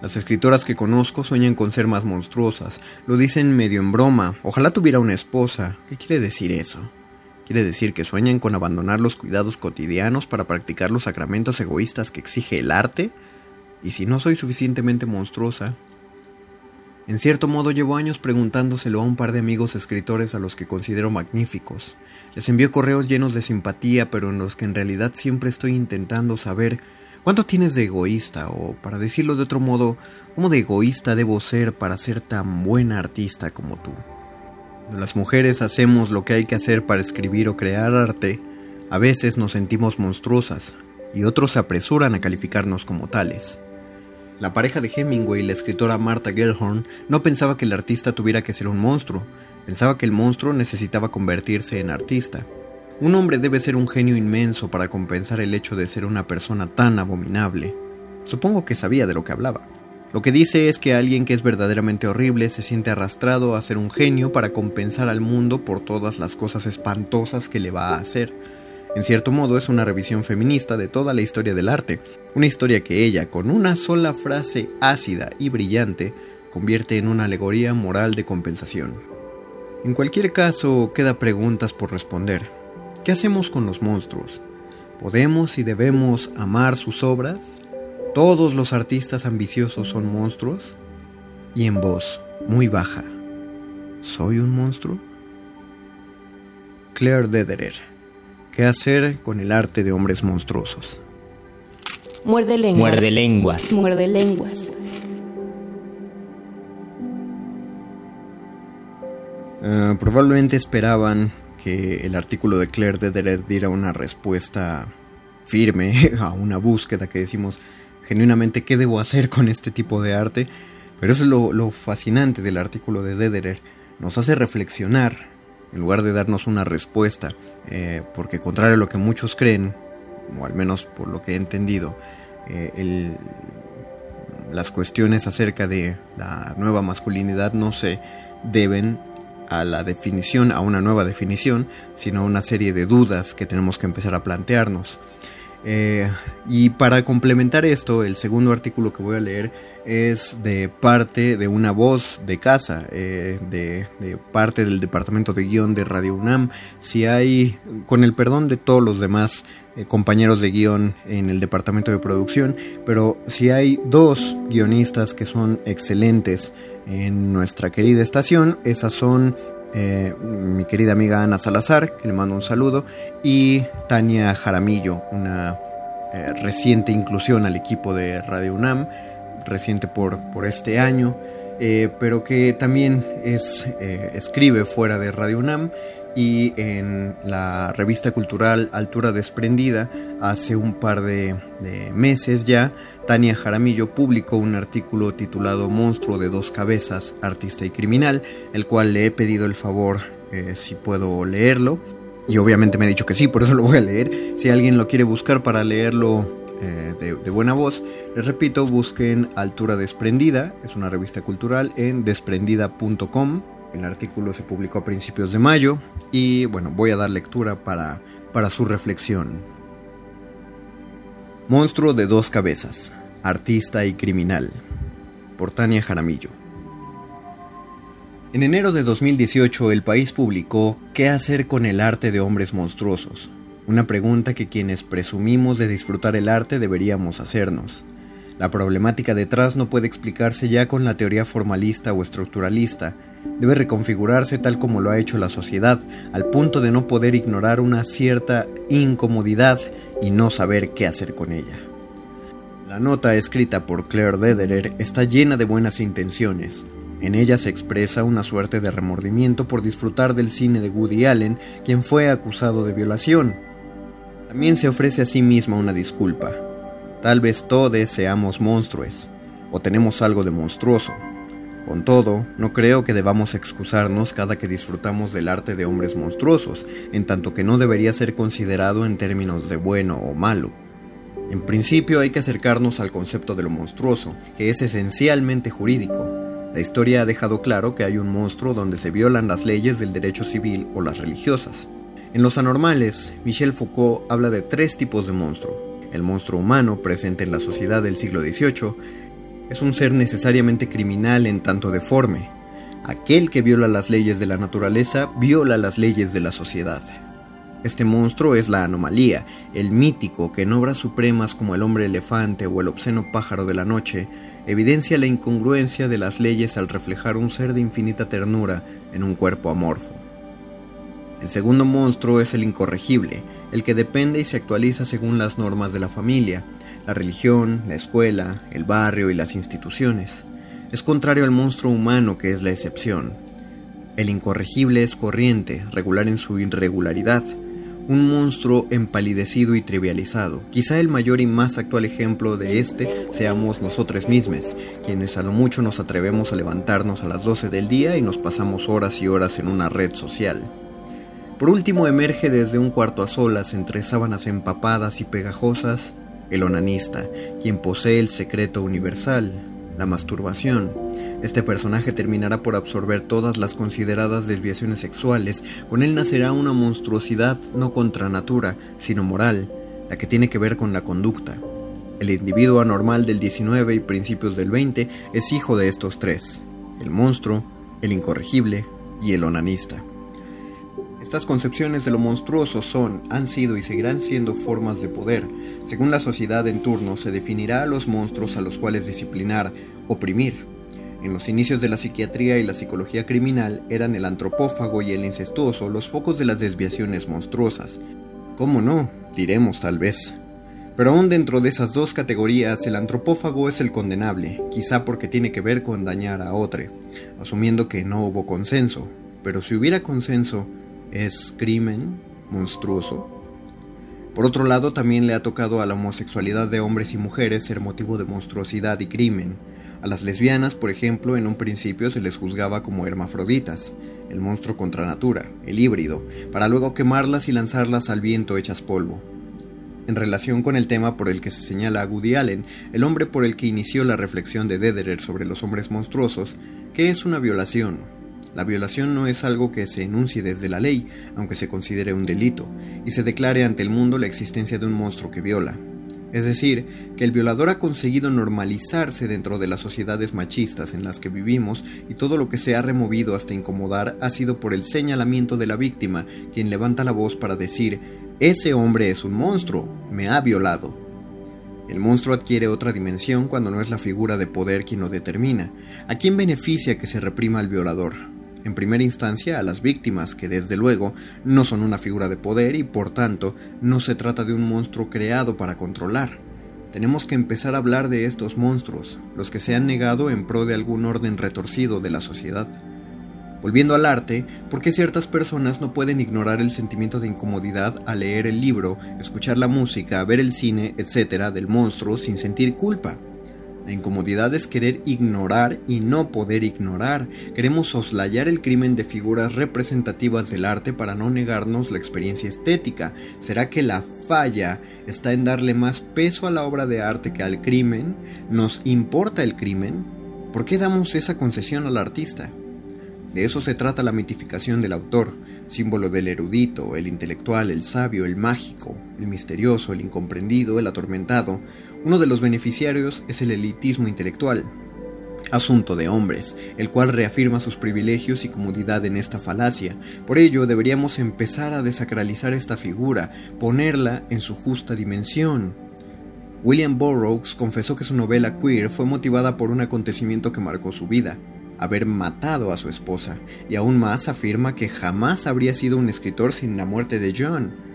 Las escritoras que conozco sueñan con ser más monstruosas, lo dicen medio en broma, ojalá tuviera una esposa. ¿Qué quiere decir eso? Quiere decir que sueñan con abandonar los cuidados cotidianos para practicar los sacramentos egoístas que exige el arte. Y si no soy suficientemente monstruosa. En cierto modo llevo años preguntándoselo a un par de amigos escritores a los que considero magníficos. Les envío correos llenos de simpatía, pero en los que en realidad siempre estoy intentando saber cuánto tienes de egoísta, o para decirlo de otro modo, cómo de egoísta debo ser para ser tan buena artista como tú. Las mujeres hacemos lo que hay que hacer para escribir o crear arte, a veces nos sentimos monstruosas y otros se apresuran a calificarnos como tales. La pareja de Hemingway, la escritora Martha Gellhorn, no pensaba que el artista tuviera que ser un monstruo, pensaba que el monstruo necesitaba convertirse en artista. Un hombre debe ser un genio inmenso para compensar el hecho de ser una persona tan abominable. Supongo que sabía de lo que hablaba. Lo que dice es que alguien que es verdaderamente horrible se siente arrastrado a ser un genio para compensar al mundo por todas las cosas espantosas que le va a hacer. En cierto modo es una revisión feminista de toda la historia del arte, una historia que ella, con una sola frase ácida y brillante, convierte en una alegoría moral de compensación. En cualquier caso, queda preguntas por responder. ¿Qué hacemos con los monstruos? ¿Podemos y debemos amar sus obras? Todos los artistas ambiciosos son monstruos. Y en voz muy baja, ¿soy un monstruo? Claire Dederer. ¿Qué hacer con el arte de hombres monstruosos? Muerde lenguas. Muerde lenguas. Muerde lenguas. Uh, probablemente esperaban que el artículo de Claire Dederer diera una respuesta firme *laughs* a una búsqueda que decimos genuinamente qué debo hacer con este tipo de arte. Pero eso es lo, fascinante del artículo de Dederer. Nos hace reflexionar en lugar de darnos una respuesta. Eh, porque contrario a lo que muchos creen, o al menos por lo que he entendido, eh, las cuestiones acerca de la nueva masculinidad no se deben a la definición, a una nueva definición, sino a una serie de dudas que tenemos que empezar a plantearnos. Eh, y para complementar esto, el segundo artículo que voy a leer es de parte de una voz de casa, eh, de, parte del departamento de guion de Radio UNAM. Si hay, con el perdón de todos los demás eh, compañeros de guion en el departamento de producción, pero si hay dos guionistas que son excelentes en nuestra querida estación, esas son eh, mi querida amiga Ana Salazar, que le mando un saludo, y Tania Jaramillo, una eh, reciente inclusión al equipo de Radio UNAM, reciente por, por este año. eh, pero que también es, escribe fuera de Radio UNAM y en la revista cultural Altura Desprendida hace un par de, meses ya Tania Jaramillo publicó un artículo titulado Monstruo de dos cabezas, artista y criminal, el cual le he pedido el favor eh, si puedo leerlo y obviamente me ha dicho que sí, por eso lo voy a leer. Si alguien lo quiere buscar para leerlo eh, de, buena voz, les repito, busquen Altura Desprendida, es una revista cultural en desprendida.com. El artículo se publicó a principios de mayo y bueno, voy a dar lectura para, para su reflexión. Monstruo de dos cabezas, artista y criminal, por Tania Jaramillo. En enero de 2018 el país publicó ¿Qué hacer con el arte de hombres monstruosos? Una pregunta que quienes presumimos de disfrutar el arte deberíamos hacernos. La problemática detrás no puede explicarse ya con la teoría formalista o estructuralista, debe reconfigurarse tal como lo ha hecho la sociedad, al punto de no poder ignorar una cierta incomodidad y no saber qué hacer con ella. La nota escrita por Claire Dederer está llena de buenas intenciones. En ella se expresa una suerte de remordimiento por disfrutar del cine de Woody Allen, quien fue acusado de violación, también se ofrece a sí misma una disculpa. Tal vez todos seamos monstruos, o tenemos algo de monstruoso. Con todo, no creo que debamos excusarnos cada que disfrutamos del arte de hombres monstruosos, en tanto que no debería ser considerado en términos de bueno o malo. En principio hay que acercarnos al concepto de lo monstruoso, que es esencialmente jurídico. La historia ha dejado claro que hay un monstruo donde se violan las leyes del derecho civil o las religiosas. En Los Anormales, Michel Foucault habla de tres tipos de monstruo. El monstruo humano, presente en la sociedad del siglo XVIII, es un ser necesariamente criminal en tanto deforme. Aquel que viola las leyes de la naturaleza viola las leyes de la sociedad. Este monstruo es la anomalía, el mítico que en obras supremas como el hombre elefante o el obsceno pájaro de la noche evidencia la incongruencia de las leyes al reflejar un ser de infinita ternura en un cuerpo amorfo. El segundo monstruo es el incorregible, el que depende y se actualiza según las normas de la familia, la religión, la escuela, el barrio y las instituciones. Es contrario al monstruo humano que es la excepción. El incorregible es corriente, regular en su irregularidad, un monstruo empalidecido y trivializado. Quizá el mayor y más actual ejemplo de este seamos nosotros mismos, quienes a lo mucho nos atrevemos a levantarnos a las 12 del día y nos pasamos horas y horas en una red social. Por último emerge desde un cuarto a solas entre sábanas empapadas y pegajosas el onanista, quien posee el secreto universal, la masturbación. Este personaje terminará por absorber todas las consideradas desviaciones sexuales, con él nacerá una monstruosidad no contra natura, sino moral, la que tiene que ver con la conducta. El individuo anormal del 19 y principios del 20 es hijo de estos tres, el monstruo, el incorregible y el onanista. Estas concepciones de lo monstruoso son, han sido y seguirán siendo formas de poder. Según la sociedad en turno, se definirá a los monstruos a los cuales disciplinar, oprimir. En los inicios de la psiquiatría y la psicología criminal eran el antropófago y el incestuoso los focos de las desviaciones monstruosas. ¿Cómo no? Diremos tal vez. Pero aún dentro de esas dos categorías, el antropófago es el condenable, quizá porque tiene que ver con dañar a otro, asumiendo que no hubo consenso. Pero si hubiera consenso, es crimen monstruoso. Por otro lado, también le ha tocado a la homosexualidad de hombres y mujeres ser motivo de monstruosidad y crimen. A las lesbianas, por ejemplo, en un principio se les juzgaba como hermafroditas, el monstruo contra natura, el híbrido, para luego quemarlas y lanzarlas al viento hechas polvo. En relación con el tema por el que se señala a Woody Allen, el hombre por el que inició la reflexión de Dederer sobre los hombres monstruosos, ¿qué es una violación? La violación no es algo que se enuncie desde la ley, aunque se considere un delito, y se declare ante el mundo la existencia de un monstruo que viola. Es decir, que el violador ha conseguido normalizarse dentro de las sociedades machistas en las que vivimos y todo lo que se ha removido hasta incomodar ha sido por el señalamiento de la víctima, quien levanta la voz para decir, ese hombre es un monstruo, me ha violado. El monstruo adquiere otra dimensión cuando no es la figura de poder quien lo determina. ¿A quién beneficia que se reprima al violador? En primera instancia a las víctimas, que desde luego no son una figura de poder y por tanto no se trata de un monstruo creado para controlar. Tenemos que empezar a hablar de estos monstruos, los que se han negado en pro de algún orden retorcido de la sociedad. Volviendo al arte, ¿por qué ciertas personas no pueden ignorar el sentimiento de incomodidad al leer el libro, escuchar la música, ver el cine, etcétera, del monstruo sin sentir culpa? La incomodidad es querer ignorar y no poder ignorar. Queremos soslayar el crimen de figuras representativas del arte para no negarnos la experiencia estética. ¿Será que la falla está en darle más peso a la obra de arte que al crimen? ¿Nos importa el crimen? ¿Por qué damos esa concesión al artista? De eso se trata la mitificación del autor, símbolo del erudito, el intelectual, el sabio, el mágico, el misterioso, el incomprendido, el atormentado, uno de los beneficiarios es el elitismo intelectual, asunto de hombres, el cual reafirma sus privilegios y comodidad en esta falacia. Por ello deberíamos empezar a desacralizar esta figura, ponerla en su justa dimensión. William Burroughs confesó que su novela Queer fue motivada por un acontecimiento que marcó su vida, haber matado a su esposa, y aún más afirma que jamás habría sido un escritor sin la muerte de John.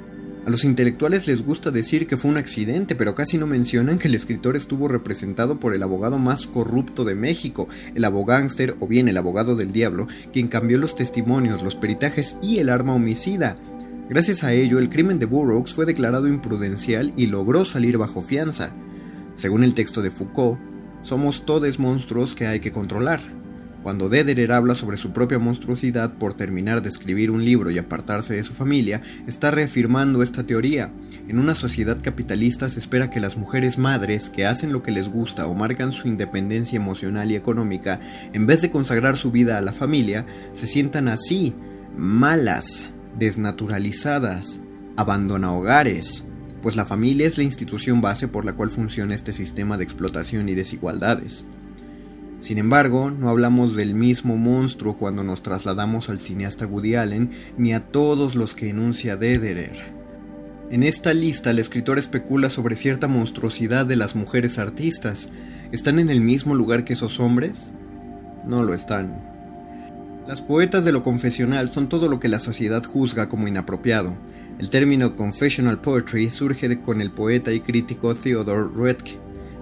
A los intelectuales les gusta decir que fue un accidente, pero casi no mencionan que el escritor estuvo representado por el abogado más corrupto de México, el abogánster o bien el abogado del diablo, quien cambió los testimonios, los peritajes y el arma homicida. Gracias a ello, el crimen de Burroughs fue declarado imprudencial y logró salir bajo fianza. Según el texto de Foucault, somos todos monstruos que hay que controlar. Cuando Dederer habla sobre su propia monstruosidad por terminar de escribir un libro y apartarse de su familia, está reafirmando esta teoría. En una sociedad capitalista se espera que las mujeres madres que hacen lo que les gusta o marcan su independencia emocional y económica, en vez de consagrar su vida a la familia, se sientan así, malas, desnaturalizadas, abandona hogares, pues la familia es la institución base por la cual funciona este sistema de explotación y desigualdades. Sin embargo, no hablamos del mismo monstruo cuando nos trasladamos al cineasta Woody Allen ni a todos los que enuncia Dederer. En esta lista el escritor especula sobre cierta monstruosidad de las mujeres artistas. ¿Están en el mismo lugar que esos hombres? No lo están. Las poetas de lo confesional son todo lo que la sociedad juzga como inapropiado. El término confessional poetry surge con el poeta y crítico Theodore Roethke,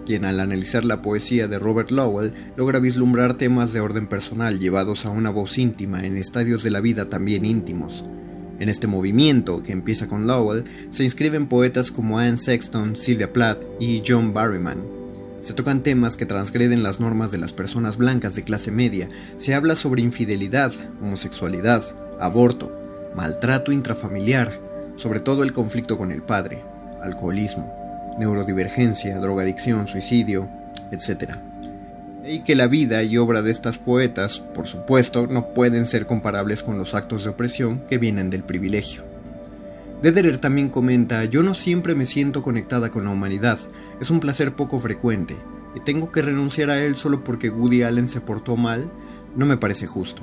quien al analizar la poesía de Robert Lowell logra vislumbrar temas de orden personal llevados a una voz íntima en estadios de la vida también íntimos. En este movimiento, que empieza con Lowell, se inscriben poetas como Anne Sexton, Sylvia Plath y John Barryman. Se tocan temas que transgreden las normas de las personas blancas de clase media, se habla sobre infidelidad, homosexualidad, aborto, maltrato intrafamiliar, sobre todo el conflicto con el padre, alcoholismo neurodivergencia, drogadicción, suicidio, etc. Y que la vida y obra de estas poetas, por supuesto, no pueden ser comparables con los actos de opresión que vienen del privilegio. Dederer también comenta, yo no siempre me siento conectada con la humanidad, es un placer poco frecuente, y tengo que renunciar a él solo porque Woody Allen se portó mal, no me parece justo.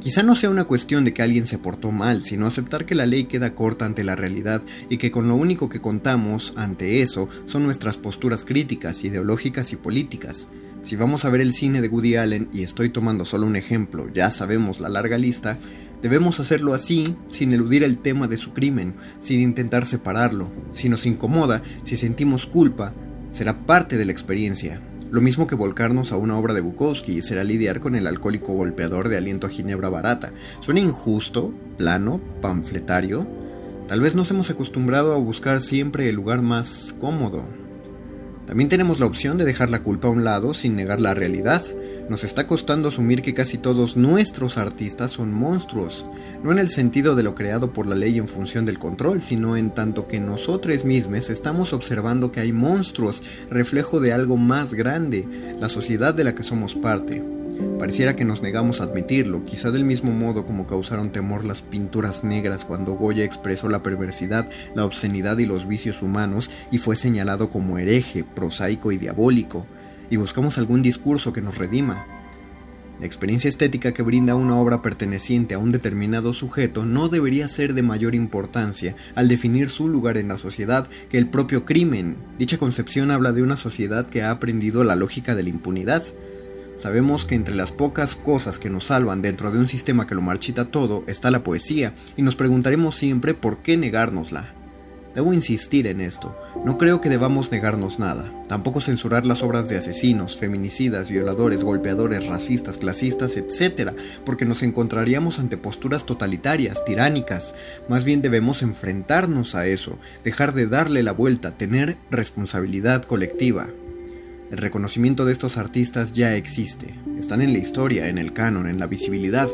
Quizá no sea una cuestión de que alguien se portó mal, sino aceptar que la ley queda corta ante la realidad y que con lo único que contamos ante eso son nuestras posturas críticas, ideológicas y políticas. Si vamos a ver el cine de Woody Allen, y estoy tomando solo un ejemplo, ya sabemos la larga lista, debemos hacerlo así, sin eludir el tema de su crimen, sin intentar separarlo. Si nos incomoda, si sentimos culpa, será parte de la experiencia, lo mismo que volcarnos a una obra de Bukowski será lidiar con el alcohólico golpeador de aliento a ginebra barata. ¿Suena injusto, plano, panfletario? Tal vez nos hemos acostumbrado a buscar siempre el lugar más cómodo. También tenemos la opción de dejar la culpa a un lado sin negar la realidad. Nos está costando asumir que casi todos nuestros artistas son monstruos, no en el sentido de lo creado por la ley en función del control, sino en tanto que nosotros mismos estamos observando que hay monstruos, reflejo de algo más grande, la sociedad de la que somos parte. Pareciera que nos negamos a admitirlo, quizá del mismo modo como causaron temor las pinturas negras cuando Goya expresó la perversidad, la obscenidad y los vicios humanos y fue señalado como hereje, prosaico y diabólico y buscamos algún discurso que nos redima. La experiencia estética que brinda una obra perteneciente a un determinado sujeto no debería ser de mayor importancia al definir su lugar en la sociedad que el propio crimen. Dicha concepción habla de una sociedad que ha aprendido la lógica de la impunidad. Sabemos que entre las pocas cosas que nos salvan dentro de un sistema que lo marchita todo está la poesía, y nos preguntaremos siempre por qué negárnosla. Debo insistir en esto. No creo que debamos negarnos nada. Tampoco censurar las obras de asesinos, feminicidas, violadores, golpeadores, racistas, clasistas, etc., porque nos encontraríamos ante posturas totalitarias, tiránicas. Más bien debemos enfrentarnos a eso, dejar de darle la vuelta, tener responsabilidad colectiva. El reconocimiento de estos artistas ya existe. Están en la historia, en el canon, en la visibilidad.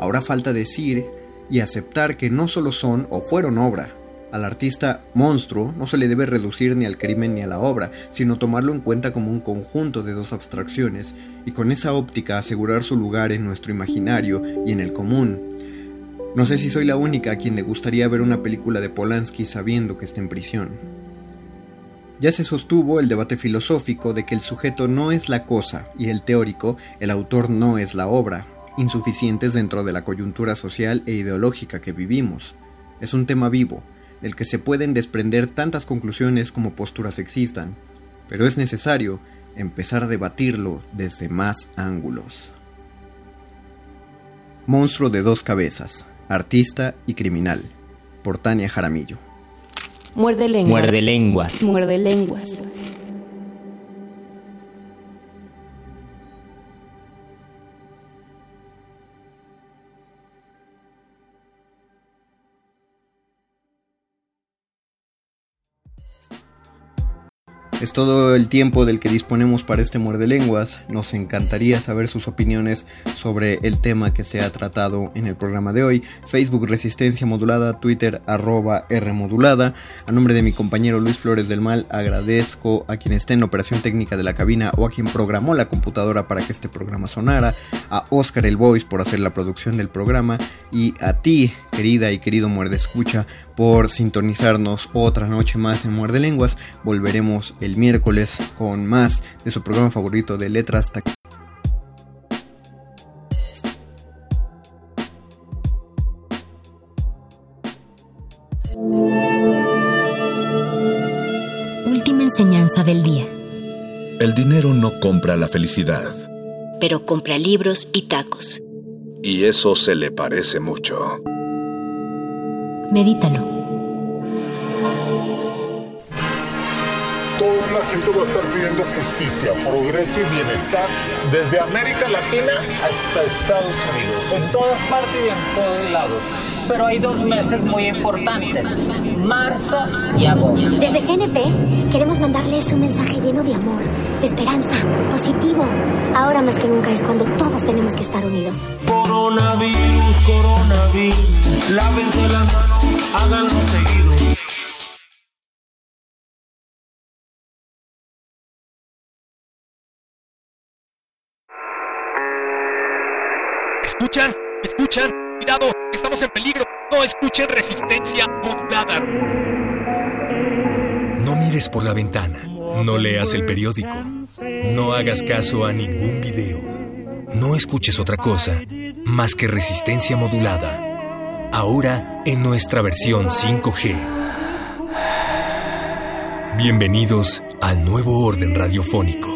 Ahora falta decir y aceptar que no solo son o fueron obra, al artista monstruo no se le debe reducir ni al crimen ni a la obra, sino tomarlo en cuenta como un conjunto de dos abstracciones y con esa óptica asegurar su lugar en nuestro imaginario y en el común. No sé si soy la única a quien le gustaría ver una película de Polanski sabiendo que está en prisión. Ya se sostuvo el debate filosófico de que el sujeto no es la cosa y el teórico, el autor no es la obra, insuficientes dentro de la coyuntura social e ideológica que vivimos. Es un tema vivo, del que se pueden desprender tantas conclusiones como posturas existan, pero es necesario empezar a debatirlo desde más ángulos. Monstruo de dos cabezas, artista y criminal, por Tania Jaramillo. Muerde lenguas. Muerde lenguas. Muerde lenguas. Es todo el tiempo del que disponemos para este muerde lenguas. Nos encantaría saber sus opiniones sobre el tema que se ha tratado en el programa de hoy. Facebook Resistencia Modulada, Twitter arroba R Modulada. A nombre de mi compañero Luis Flores del Mal, agradezco a quien esté en operación técnica de la cabina o a quien programó la computadora para que este programa sonara. A Oscar el Voice por hacer la producción del programa. Y a ti, querida y querido muerde escucha, por sintonizarnos otra noche más en Muerde Lenguas. Volveremos el miércoles con más de su programa favorito de letras. Última enseñanza del día. El dinero no compra la felicidad. Pero compra libros y tacos. Y eso se le parece mucho. Medítalo. Toda la gente va a estar pidiendo justicia, progreso y bienestar desde América Latina hasta Estados Unidos. En todas partes y en todos lados. Pero hay dos meses muy importantes, marzo y agosto. Desde GNP queremos mandarles un mensaje lleno de amor, de esperanza, positivo. Ahora más que nunca es cuando todos tenemos que estar unidos. Coronavirus, coronavirus, lávense las manos, háganlo seguido. Estamos en peligro. No escuchen resistencia modulada. No mires por la ventana. No leas el periódico. No hagas caso a ningún video. No escuches otra cosa más que resistencia modulada. Ahora en nuestra versión 5G. Bienvenidos al nuevo orden radiofónico.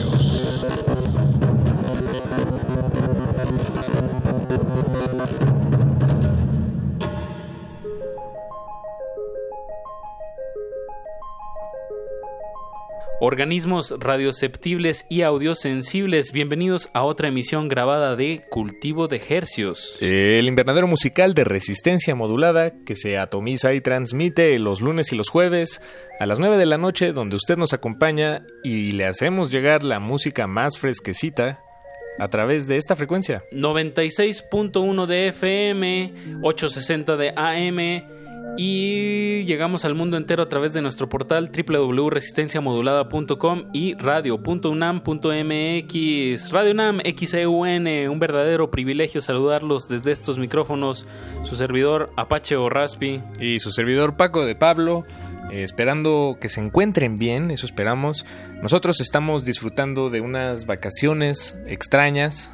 Organismos radioceptibles y audiosensibles, bienvenidos a otra emisión grabada de Cultivo de Hercios. El invernadero musical de resistencia modulada que se atomiza y transmite los lunes y los jueves a las 9 de la noche donde usted nos acompaña y le hacemos llegar la música más fresquecita a través de esta frecuencia. 96.1 de FM, 860 de AM Y llegamos al mundo entero a través de nuestro portal www.resistenciamodulada.com y radio.unam.mx. Radio UNAM XEUN, un verdadero privilegio saludarlos desde estos micrófonos. Su servidor Apache o Raspi. Y su servidor Paco de Pablo. Eh, esperando que se encuentren bien, eso esperamos. Nosotros estamos disfrutando de unas vacaciones extrañas,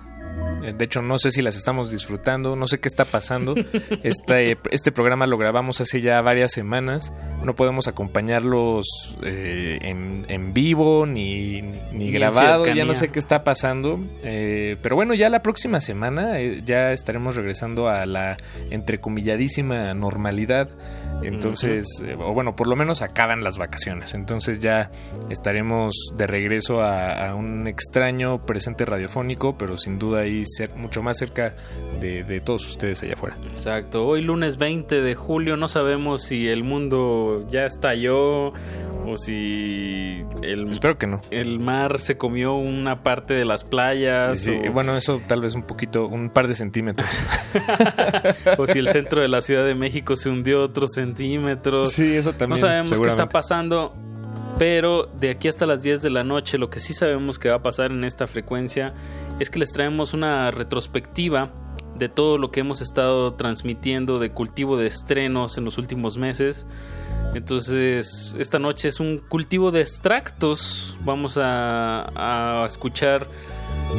de hecho, no sé si las estamos disfrutando, no sé qué está pasando. *laughs* Este, este programa lo grabamos hace ya varias semanas. No podemos acompañarlos eh, en, vivo ni, ni, grabado. Ya no sé qué está pasando. Eh, pero bueno, ya la próxima semana ya estaremos regresando a la entrecomilladísima normalidad. Entonces, o bueno, por lo menos acaban las vacaciones. Entonces ya estaremos de regreso a, a un extraño presente radiofónico, pero sin duda ahí ser mucho más cerca de, todos ustedes allá afuera. Exacto, hoy lunes 20 de julio no sabemos si el mundo ya estalló o si el, Espero que no. el mar se comió una parte de las playas. Bueno, eso tal vez un poquito, un par de centímetros. *laughs* o si el centro de la Ciudad de México se hundió otros centímetros. Sí, eso también. No sabemos qué está pasando. Pero de aquí hasta las 10 de la noche, lo que sí sabemos que va a pasar en esta frecuencia es que les traemos una retrospectiva de todo lo que hemos estado transmitiendo de cultivo de estrenos en los últimos meses. Entonces, esta noche es un cultivo de extractos. Vamos a, escuchar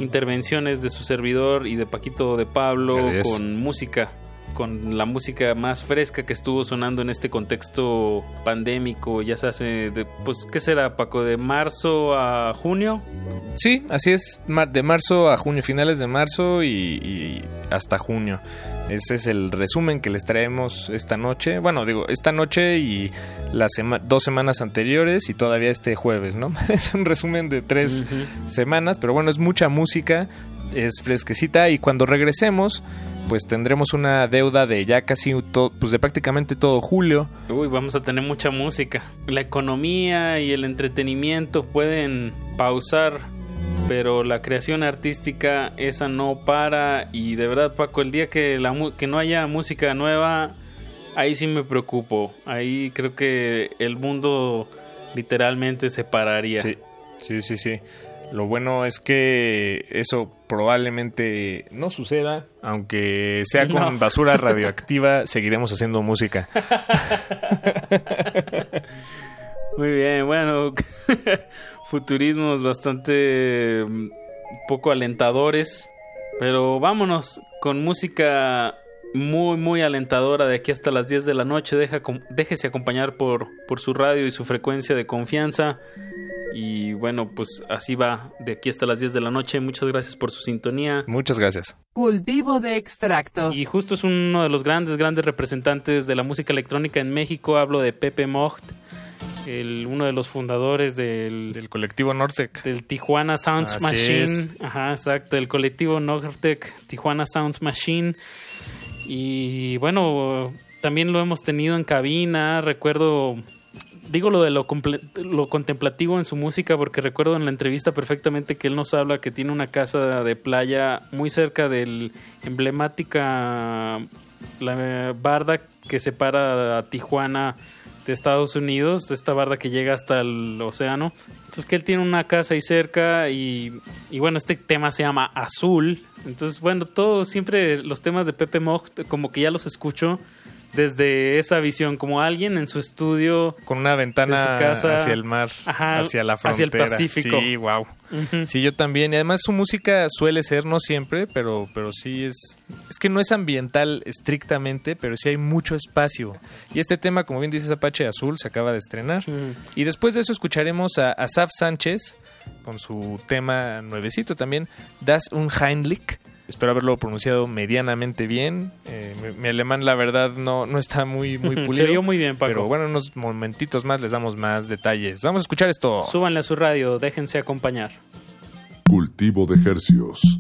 intervenciones de su servidor y de Paquito de Pablo con música con la música más fresca que estuvo sonando en este contexto pandémico, ya se hace, de, pues, ¿qué será, Paco? ¿De marzo a junio? Sí, así es, de marzo a junio, finales de marzo y, hasta junio. Ese es el resumen que les traemos esta noche. Bueno, digo, esta noche y las dos semanas anteriores y todavía este jueves, ¿no? *laughs* es un resumen de tres semanas, pero bueno, es mucha música, es fresquecita y cuando regresemos pues tendremos una deuda de ya casi pues de prácticamente todo julio. Uy, vamos a tener mucha música. La economía y el entretenimiento pueden pausar, pero la creación artística esa no para y de verdad Paco, el día que la que no haya música nueva, ahí sí me preocupo. Ahí creo que el mundo literalmente se pararía. Sí, sí, sí, sí. Lo bueno es que eso probablemente no suceda, aunque sea *laughs* con basura radioactiva, seguiremos haciendo música. Muy bien, bueno, *laughs* futurismos bastante mm, poco alentadores, pero vámonos con música muy, muy alentadora de aquí hasta las 10 de la noche. Deja, déjese acompañar por, por su radio y su frecuencia de confianza. Y bueno, pues así va de aquí hasta las 10 de la noche. Muchas gracias por su sintonía. Muchas gracias. Cultivo de extractos. Y justo es uno de los grandes, grandes representantes de la música electrónica en México. Hablo de Pepe Mocht. El, uno de los fundadores del, del colectivo Nortec. Del Tijuana Sounds Machine. Ajá, exacto. El colectivo Nortec, Tijuana Sounds Machine. Y bueno, también lo hemos tenido en cabina. Recuerdo digo lo de lo, lo, contemplativo en su música porque recuerdo en la entrevista perfectamente que él nos habla que tiene una casa de playa muy cerca del emblemática la barda que separa a Tijuana de Estados Unidos, de esta barda que llega hasta el océano. Entonces que él tiene una casa ahí cerca y, y bueno, este tema se llama Azul. Entonces, bueno, todos siempre los temas de Pepe Mog como que ya los escucho desde esa visión, como alguien en su estudio. Con una ventana hacia el mar, hacia la frontera. Hacia el Pacífico. Sí, wow. Sí, yo también. Y además su música suele ser, no siempre, pero, pero sí es... Es que no es ambiental estrictamente, pero sí hay mucho espacio. Y este tema, como bien dices, Apache Azul, se acaba de estrenar. Y después de eso escucharemos a Asaf Sánchez con su tema nuevecito también, Das un Heimlich Espero haberlo pronunciado medianamente bien. Eh, mi, alemán, la verdad, no, no está muy, muy *laughs* pulido. Se muy bien, Paco. Pero bueno, unos momentitos más les damos más detalles. Vamos a escuchar esto. Súbanle a su radio, déjense acompañar. Cultivo de ejercios.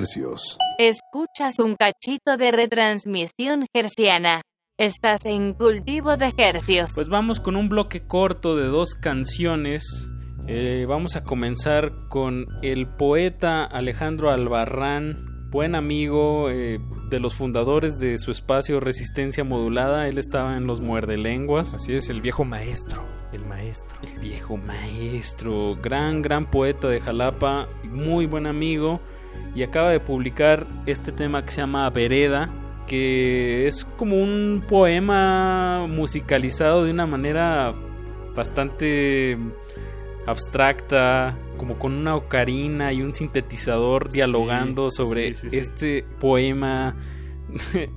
Hercios. Escuchas un cachito de retransmisión herciana. Estás en Cultivo de Hercios. Pues vamos con un bloque corto de dos canciones. Eh, vamos a comenzar con el poeta Alejandro Albarrán, buen amigo eh, de los fundadores de su espacio Resistencia Modulada. Él estaba en los Muerde Lenguas. Así es, el viejo maestro. El maestro. El viejo maestro. Gran, gran poeta de Jalapa. Muy buen amigo. Y acaba de publicar este tema que se llama Vereda que es como un poema musicalizado de una manera bastante abstracta, como con una ocarina y un sintetizador dialogando sobre este poema. *laughs*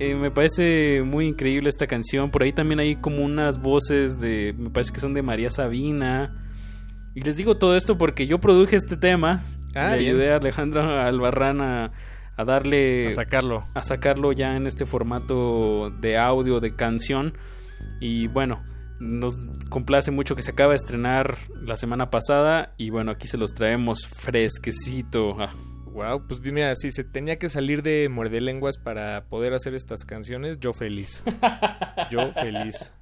Eh, me parece muy increíble esta canción. Por ahí también hay como unas voces de, me parece que son de María Sabina. Y les digo todo esto porque yo produje este tema. Ah, Le ayudé a Alejandro Albarrán a, a darle a sacarlo a sacarlo ya en este formato de audio de canción y bueno nos complace mucho que se acaba de estrenar la semana pasada y bueno aquí se los traemos fresquecito Wow, pues mira, si se tenía que salir de muerde lenguas para poder hacer estas canciones, yo feliz. *laughs* yo feliz.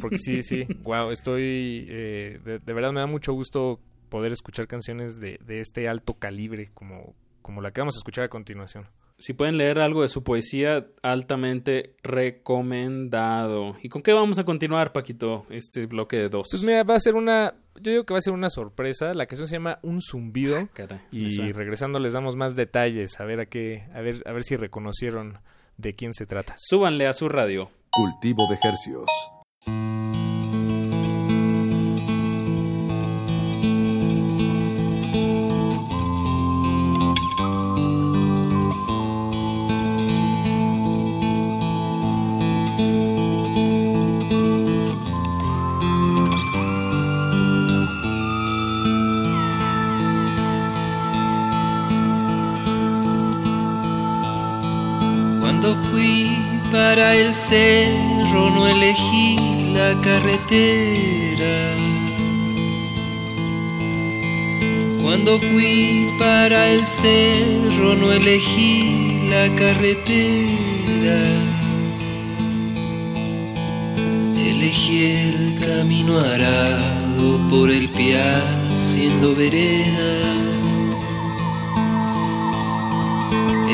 Porque sí, sí, wow, estoy. Eh, de, de, verdad me da mucho gusto poder escuchar canciones de, de este alto calibre como, como la que vamos a escuchar a continuación. Si pueden leer algo de su poesía, altamente recomendado. ¿Y con qué vamos a continuar, Paquito, este bloque de dos? Pues mira, va a ser una, yo digo que va a ser una sorpresa. La canción se llama Un zumbido. Caray, y regresando les damos más detalles, a ver a qué, a ver, a ver si reconocieron de quién se trata. Súbanle a su radio. Cultivo de Hercios. Para el cerro no elegí la carretera. Cuando fui para el cerro no elegí la carretera. Elegí el camino arado por el piar siendo vereda.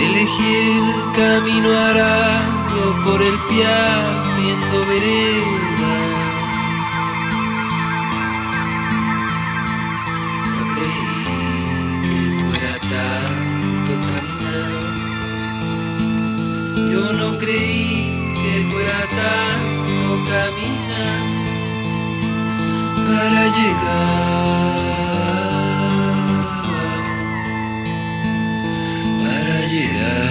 Elegí el camino arado por el piar siendo vereda. No creí que fuera tanto caminar. Yo no creí que fuera tanto caminar para llegar. Para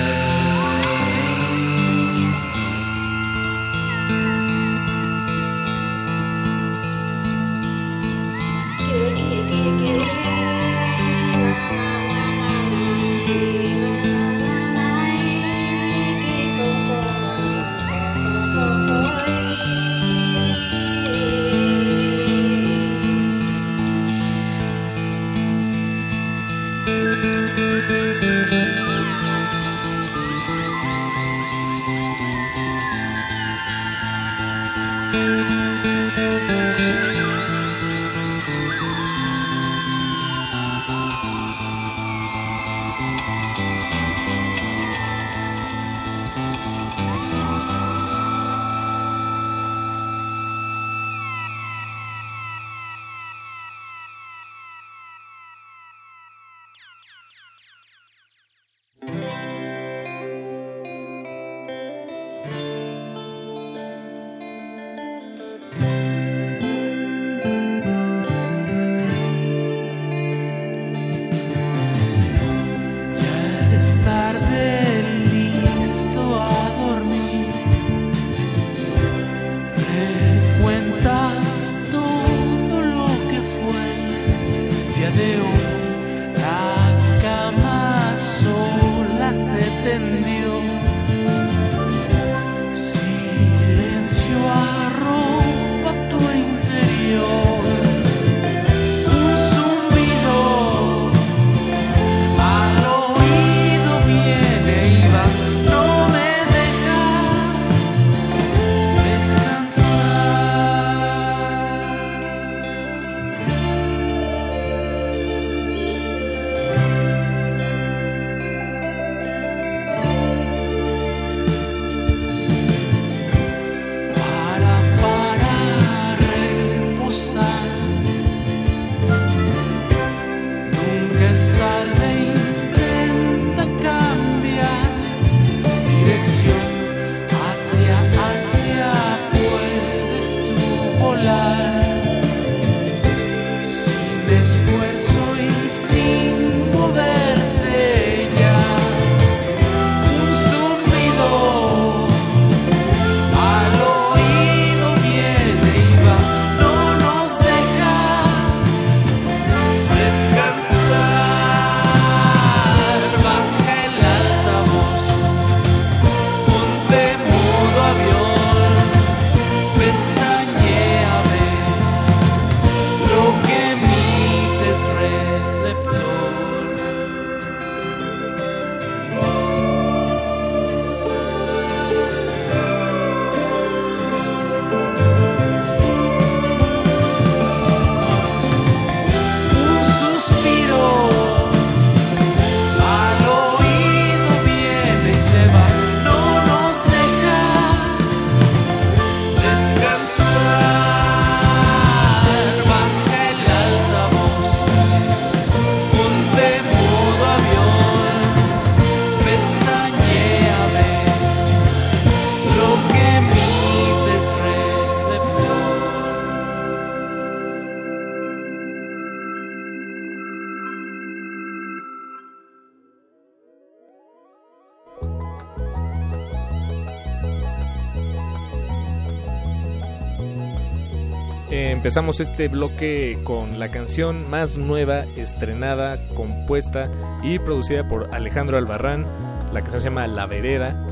empezamos este bloque con la canción más nueva, estrenada, compuesta y producida por Alejandro Albarrán. La canción se llama La Vereda.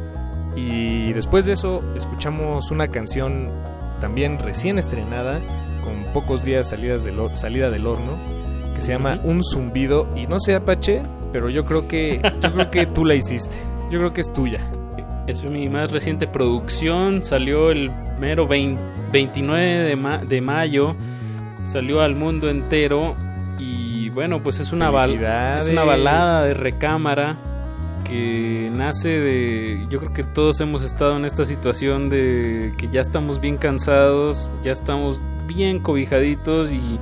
Y después de eso escuchamos una canción también recién estrenada, con pocos días salidas del, salida del horno, que se llama Un Zumbido. Y no sé, Apache, pero yo creo que, yo creo que tú la hiciste. Yo creo que es tuya. Es mi más reciente producción, salió el mero 29 de, mayo, salió al mundo entero y bueno, pues es una, es una balada de recámara que nace de, yo creo que todos hemos estado en esta situación de que ya estamos bien cansados, ya estamos bien cobijaditos y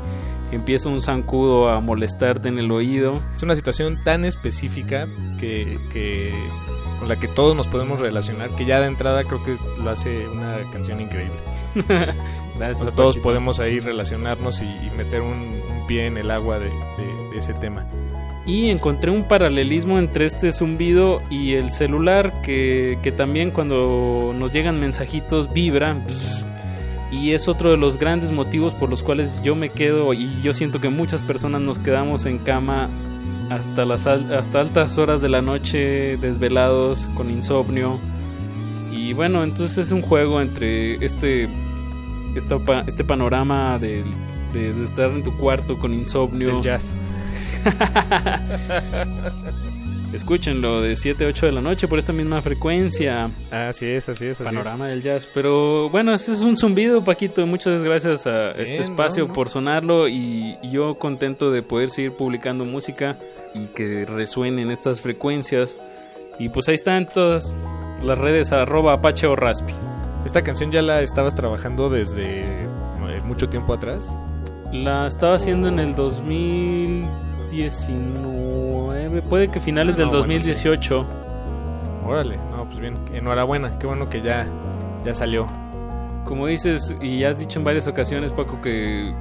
empieza un zancudo a molestarte en el oído. Es una situación tan específica que, que con la que todos nos podemos relacionar, que ya de entrada creo que lo hace una canción increíble. *laughs* Gracias. todos podemos ahí relacionarnos y, meter un, pie en el agua de, ese tema. Y encontré un paralelismo entre este zumbido y el celular que, que también cuando nos llegan mensajitos vibra. Y es otro de los grandes motivos por los cuales yo me quedo y yo siento que muchas personas nos quedamos en cama hasta, las, hasta altas horas de la noche, desvelados, con insomnio. Y bueno, entonces es un juego entre este, este panorama de, de, estar en tu cuarto con insomnio. jazz. *laughs* Escúchenlo de 7 a 8 de la noche por esta misma frecuencia. Así es, así es. Panorama del jazz. Pero bueno, ese es un zumbido, Paquito. Muchas gracias a este espacio por sonarlo y, yo contento de poder seguir publicando música y que resuenen estas frecuencias. Y pues ahí están todas las redes arroba Apache o Raspi. ¿Esta canción ya la estabas trabajando desde eh, mucho tiempo atrás? La estaba haciendo en el 2019, puede que finales del 2018. Órale, no, pues bien, enhorabuena, qué bueno que ya, ya salió. Como dices y has dicho en varias ocasiones, Paco, que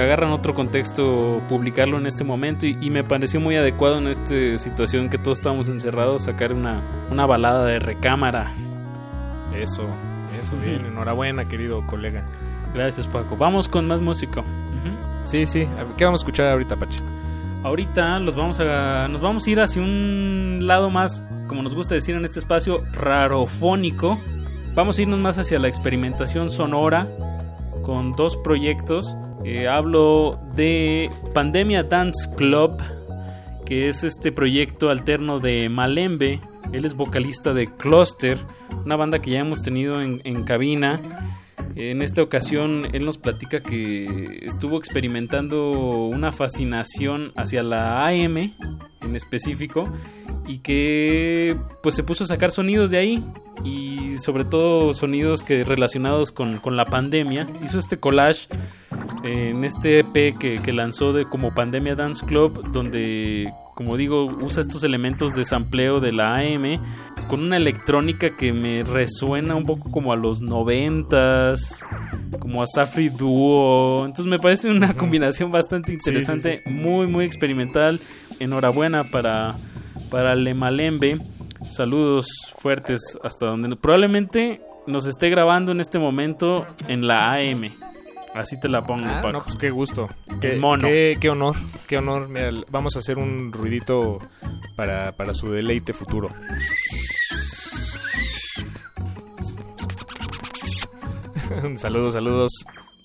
agarran otro contexto publicarlo en este momento y, me pareció muy adecuado en esta situación que todos estábamos encerrados sacar una, una balada de recámara. Eso, eso bien, enhorabuena querido colega. Gracias Paco. Vamos con más música. Sí, sí. ¿Qué vamos a escuchar ahorita, Pachi? Ahorita los vamos a, nos vamos a ir hacia un lado más, como nos gusta decir en este espacio, rarofónico. Vamos a irnos más hacia la experimentación sonora con dos proyectos eh, hablo de Pandemia Dance Club, que es este proyecto alterno de Malembe. Él es vocalista de Cluster, una banda que ya hemos tenido en, en cabina. En esta ocasión él nos platica que estuvo experimentando una fascinación hacia la AM en específico y que pues se puso a sacar sonidos de ahí y sobre todo sonidos que relacionados con, con la pandemia. Hizo este collage en este EP que, que, lanzó de como Pandemia Dance Club, donde, como digo, usa estos elementos de sampleo de la AM con una electrónica que me resuena un poco como a los noventas, como a Safri Duo. Entonces me parece una combinación bastante interesante, muy, muy experimental. Enhorabuena para para Lemalembe. Saludos fuertes hasta donde probablemente nos esté grabando en este momento en la AM. Así te la pongo, ah, No, pues qué gusto. Qué, mono. Qué, honor, qué honor. vamos a hacer un ruidito para, para su deleite futuro. *laughs* saludos, saludos.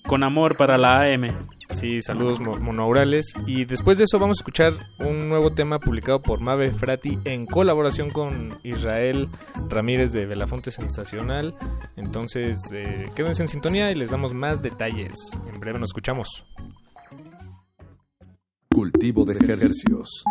Con amor para la AM. Sí, saludos monaurales. Y después de eso vamos a escuchar un nuevo tema publicado por Mave Frati en colaboración con Israel Ramírez de Belafonte Sensacional. Entonces, eh, quédense en sintonía y les damos más detalles. En breve nos escuchamos. Cultivo de ejercicios.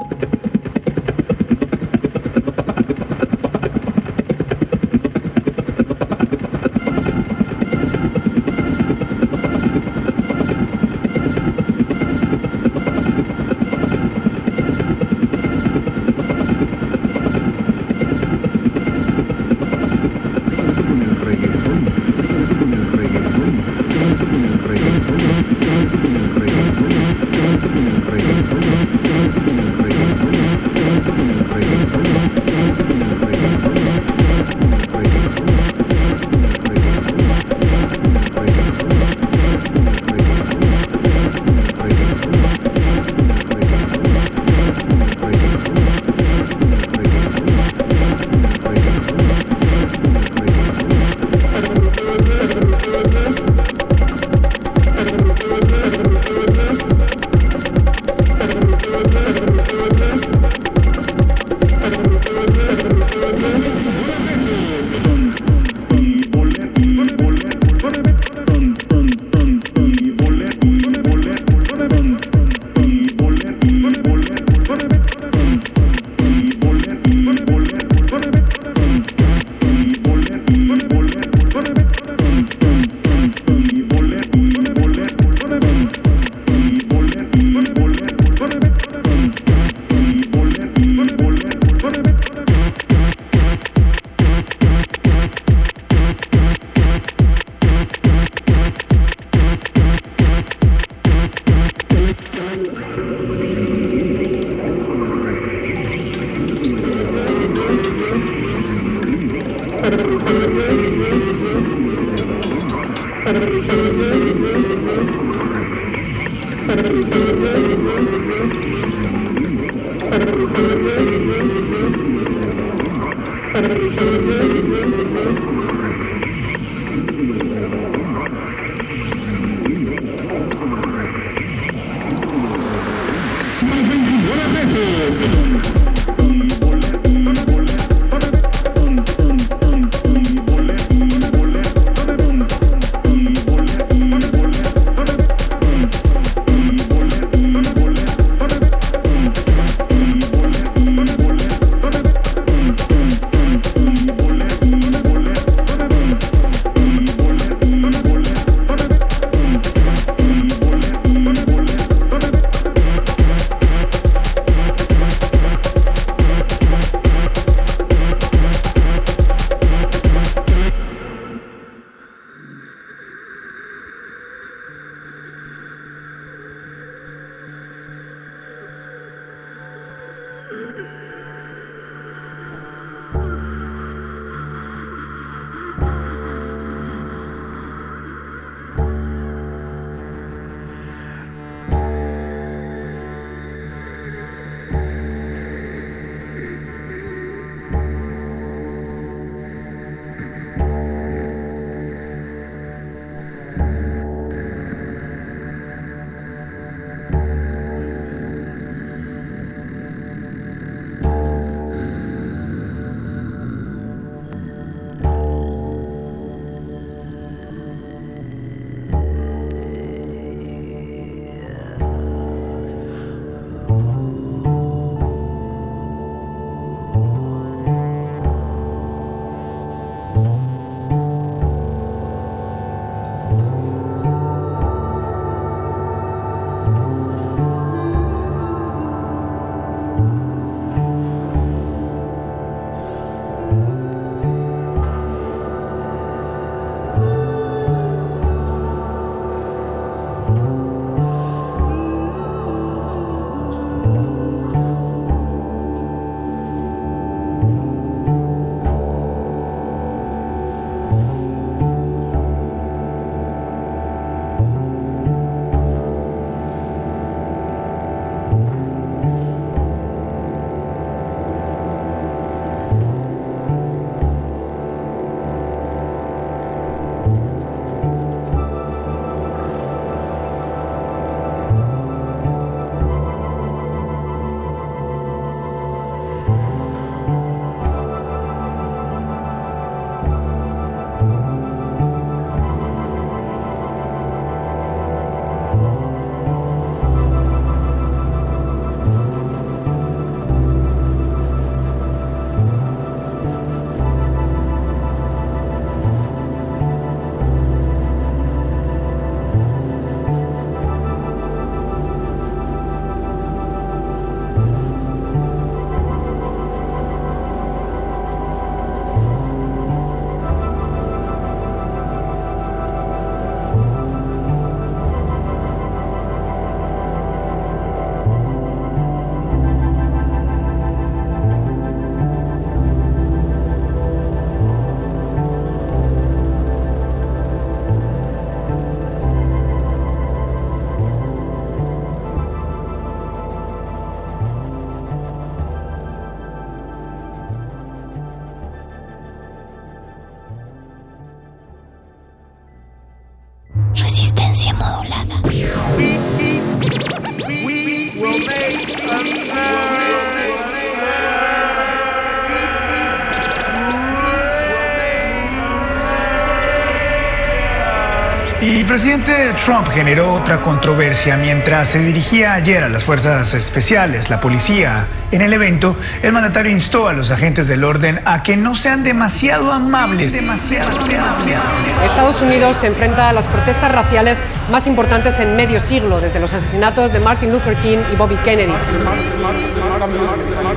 Presidente Trump generó otra controversia mientras se dirigía ayer a las fuerzas especiales, la policía. En el evento, el mandatario instó a los agentes del orden a que no sean demasiado amables, demasiado amables. Estados Unidos se enfrenta a las protestas raciales más importantes en medio siglo, desde los asesinatos de Martin Luther King y Bobby Kennedy.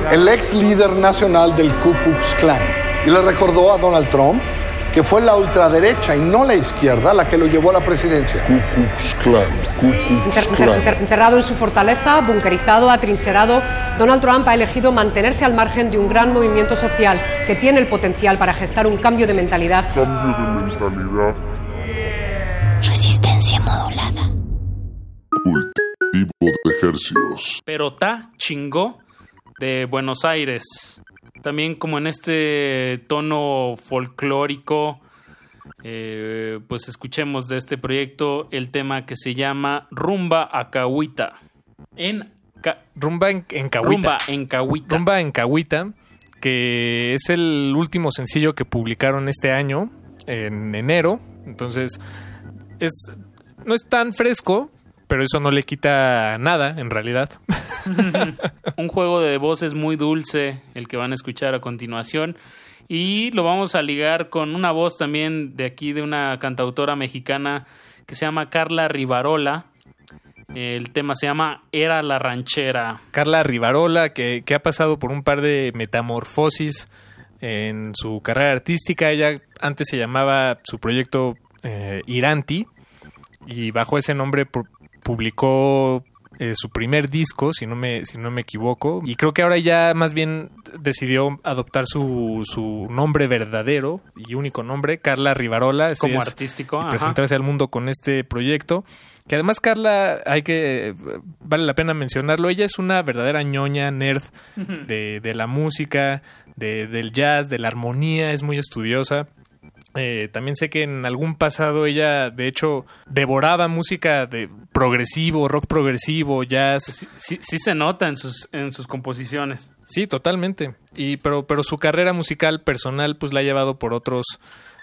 El ex líder nacional del Ku Klux Klan y le recordó a Donald Trump que fue la ultraderecha y no la izquierda la que lo llevó a la presidencia. Ku Klux Klan, Ku Klux Enter- Klan. enter- Encerrado en su fortaleza, bunkerizado, atrincherado, Donald Trump ha elegido mantenerse al margen de un gran movimiento social que tiene el potencial para gestar un cambio de mentalidad Cambio de mentalidad. Resistencia modulada. Cultivo de Hercios. Pero ta chingó de Buenos Aires. También como en este tono folclórico, eh, pues escuchemos de este proyecto el tema que se llama Rumba Acahuita. En Rumba en, en Cahuita. Rumba en Cahuita. Rumba en Cahuita, que es el último sencillo que publicaron este año, en enero. Entonces, es no es tan fresco, pero eso no le quita nada, en realidad. *laughs* Un juego de voces muy dulce, el que van a escuchar a continuación. Y lo vamos a ligar con una voz también de aquí, de una cantautora mexicana que se llama Carla Rivarola. El tema se llama Era la ranchera. Carla Rivarola, que, que ha pasado por un par de metamorfosis en su carrera artística. Ella antes se llamaba su proyecto eh, Iranti y bajo ese nombre publicó eh, su primer disco, si no, me, si no me equivoco. Y creo que ahora ya más bien decidió adoptar su, su nombre verdadero y único nombre, Carla Rivarola. Como artístico. Y presentarse al mundo con este proyecto. Que además Carla, hay que, vale la pena mencionarlo, ella es una verdadera ñoña, nerd de, de la música, de, del jazz, de la armonía, es muy estudiosa. Eh, también sé que en algún pasado ella, de hecho, devoraba música de progresivo, rock progresivo, jazz. Sí, sí, se nota en sus, en sus composiciones. Sí, totalmente. Y, pero, pero su carrera musical personal, pues la ha llevado por otros,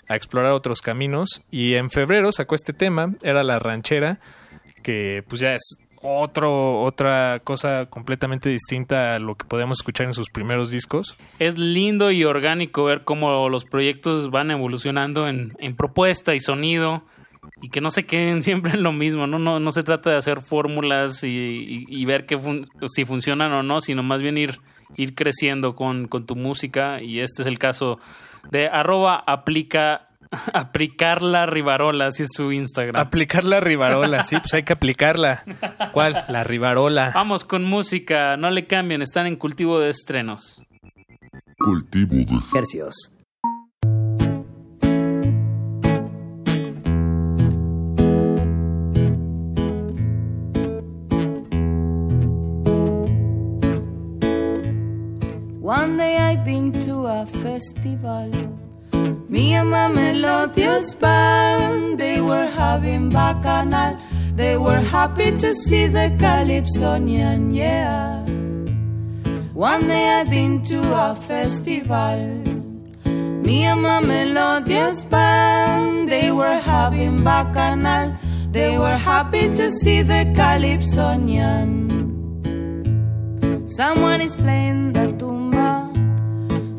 a explorar otros caminos. Y en febrero sacó este tema, era La Ranchera, que pues ya es otro, otra cosa completamente distinta a lo que podemos escuchar en sus primeros discos. Es lindo y orgánico ver cómo los proyectos van evolucionando en, en propuesta y sonido y que no se queden *laughs* siempre en lo mismo, ¿no? No, no se trata de hacer fórmulas y, y, ver que si funcionan o no, sino más bien ir, ir creciendo con, con tu música y este es el caso de arroba aplica *laughs* Aplicar la rivarola, así es su Instagram. Aplicar la rivarola, sí, pues hay que aplicarla. ¿Cuál? La rivarola. Vamos con música, no le cambien, están en cultivo de estrenos. Cultivo de Hercios. One day I've been to a festival. Me and my melodious band, they were having bacchanal. They were happy to see the Calypsonian, yeah. One day I've been to a festival. Me and my melodious band, they were having bacchanal. They were happy to see the Calypsonian. Someone is playing the tumba.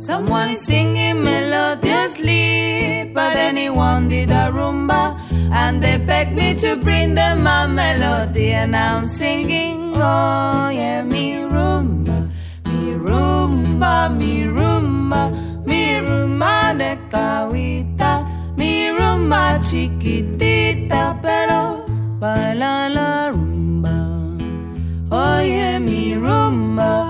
Someone is singing melodiously, but anyone did a rumba, and they begged me to bring them a melody, and I'm singing, oh yeah, mi rumba, mi rumba, mi rumba, mi rumba de cahuita, mi rumba chiquitita, pero baila la rumba, oh, oye mi rumba,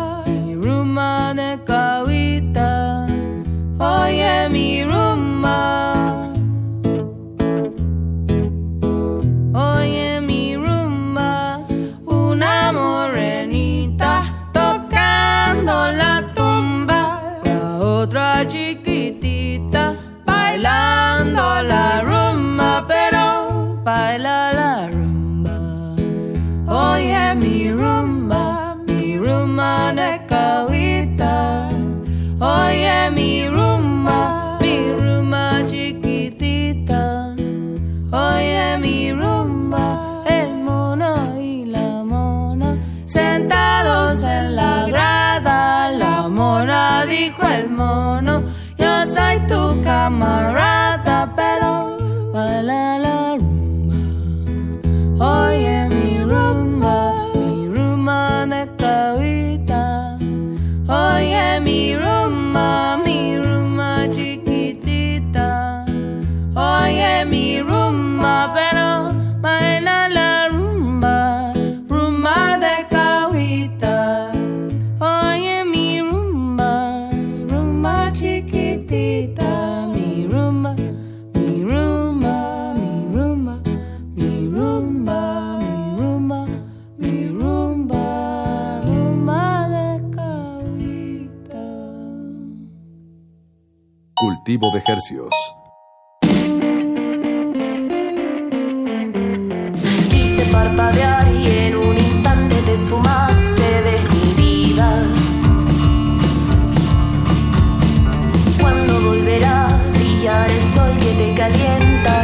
Cultivo de Hercios. Quise parpadear y en un instante te esfumaste de mi vida. Cuando volverá a brillar el sol que te calienta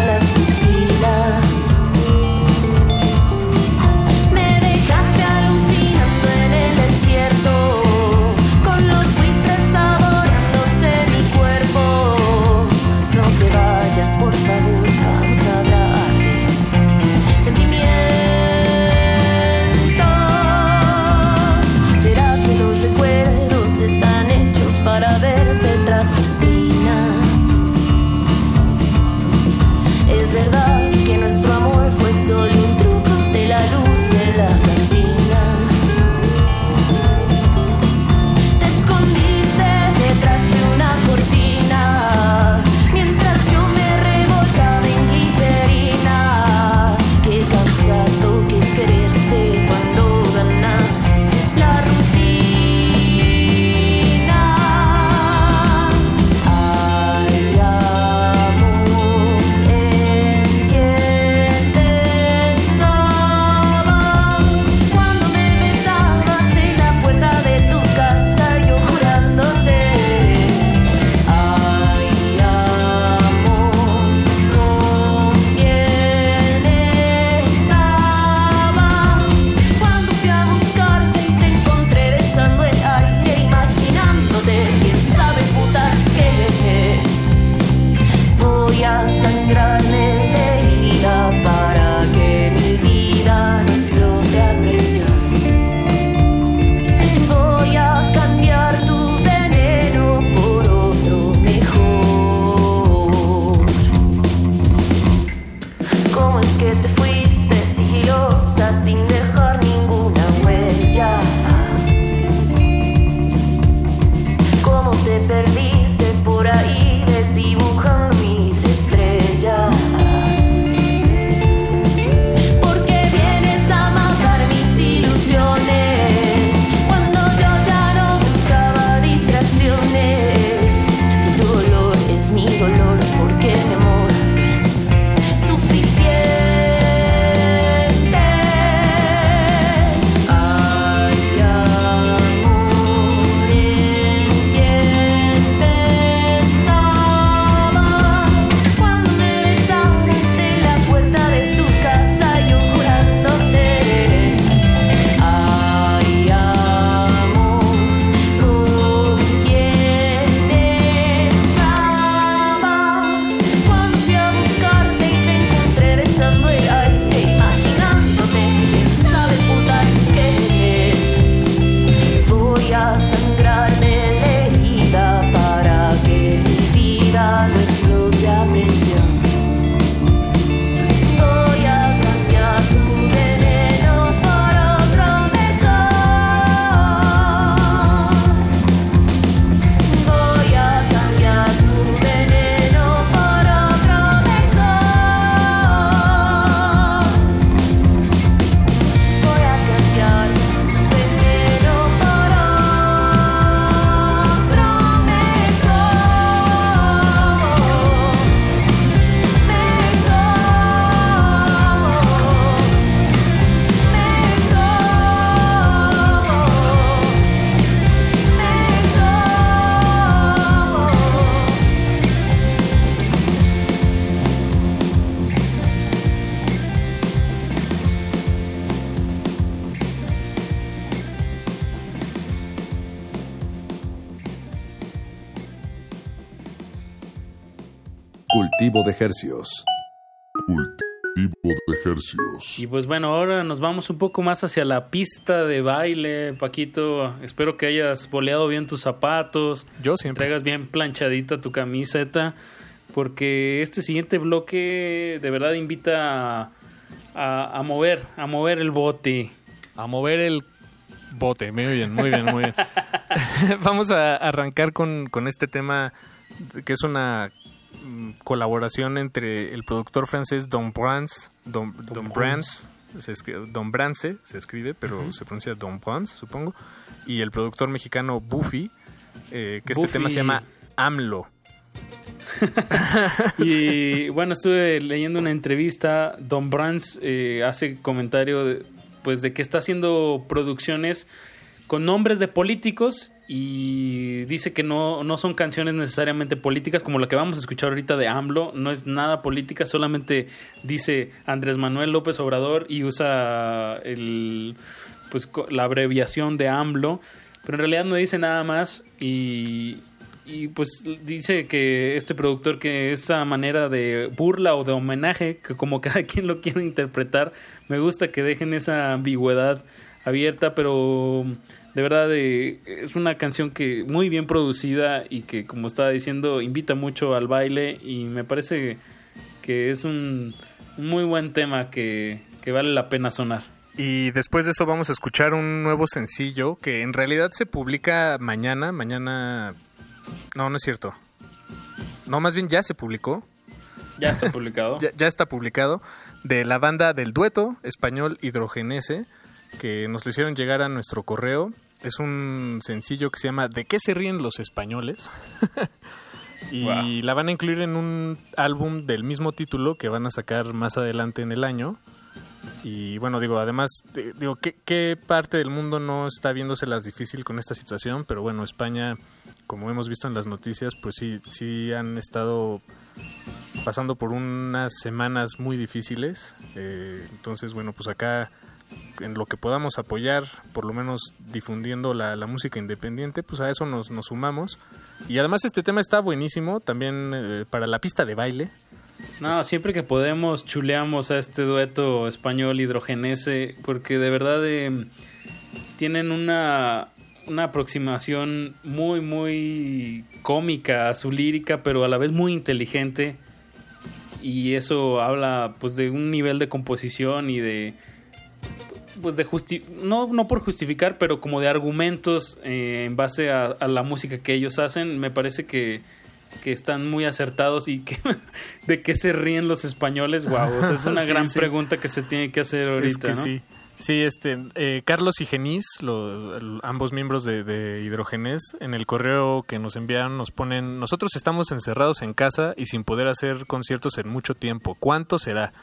Hercios. Cultivo de Hercios. Y pues bueno, ahora nos vamos un poco más hacia la pista de baile, Paquito. Espero que hayas boleado bien tus zapatos. Yo siempre. Traigas bien planchadita tu camiseta. Porque este siguiente bloque de verdad invita a, a- a mover, a mover el bote. A mover el bote. Muy bien, muy bien, muy bien. *laughs* *laughs* Vamos a arrancar con, con este tema que es una colaboración entre el productor francés Don Brans, Don, Don Brans, se escribe, Don Brance se escribe, pero se pronuncia Don Brans, supongo, y el productor mexicano Buffy, eh, que este tema se llama AMLO. *laughs* y bueno, estuve leyendo una entrevista. Don Brands eh, hace comentario de, pues de que está haciendo producciones con nombres de políticos y dice que no, no son canciones necesariamente políticas como la que vamos a escuchar ahorita de AMLO, no es nada política, solamente dice Andrés Manuel López Obrador y usa el pues la abreviación de AMLO, pero en realidad no dice nada más y, y pues dice que este productor que esa manera de burla o de homenaje, que como *laughs* cada quien lo quiere interpretar, me gusta que dejen esa ambigüedad abierta, pero de verdad eh, es una canción que muy bien producida y que como estaba diciendo invita mucho al baile y me parece que es un, un muy buen tema que, que vale la pena sonar. Y después de eso vamos a escuchar un nuevo sencillo que en realidad se publica mañana. Mañana... No, no es cierto. No, más bien ya se publicó. Ya está publicado. *laughs* ya, ya está publicado. De la banda del dueto español Hidrogenese, que nos lo hicieron llegar a nuestro correo. Es un sencillo que se llama ¿De qué se ríen los españoles? *laughs* y Wow. la van a incluir en un álbum del mismo título que van a sacar más adelante en el año. Y bueno, digo, además, de- digo, ¿qué, qué parte del mundo no está viéndoselas difícil con esta situación? Pero bueno, España, como hemos visto en las noticias, pues sí, sí han estado pasando por unas semanas muy difíciles. Eh, entonces, bueno, pues acá en lo que podamos apoyar, por lo menos difundiendo la, la música independiente, pues a eso nos, nos sumamos. Y además este tema está buenísimo también eh, para la pista de baile. No, siempre que podemos chuleamos a este dueto español hidrogenese porque de verdad eh, tienen una, una aproximación muy, muy cómica a su lírica, pero a la vez muy inteligente. Y eso habla pues de un nivel de composición y de pues de justi no, no por justificar, pero como de argumentos eh, en base a, a la música que ellos hacen, me parece que, que están muy acertados y que *laughs* de qué se ríen los españoles, wow, o sea, es una *laughs* Sí, gran sí. pregunta que se tiene que hacer ahorita, Es que ¿no? sí. Sí, este, eh, Carlos y Genís, lo- ambos miembros de, de Hidrogenés, en el correo que nos enviaron nos ponen, nosotros estamos encerrados en casa y sin poder hacer conciertos en mucho tiempo. ¿Cuánto será?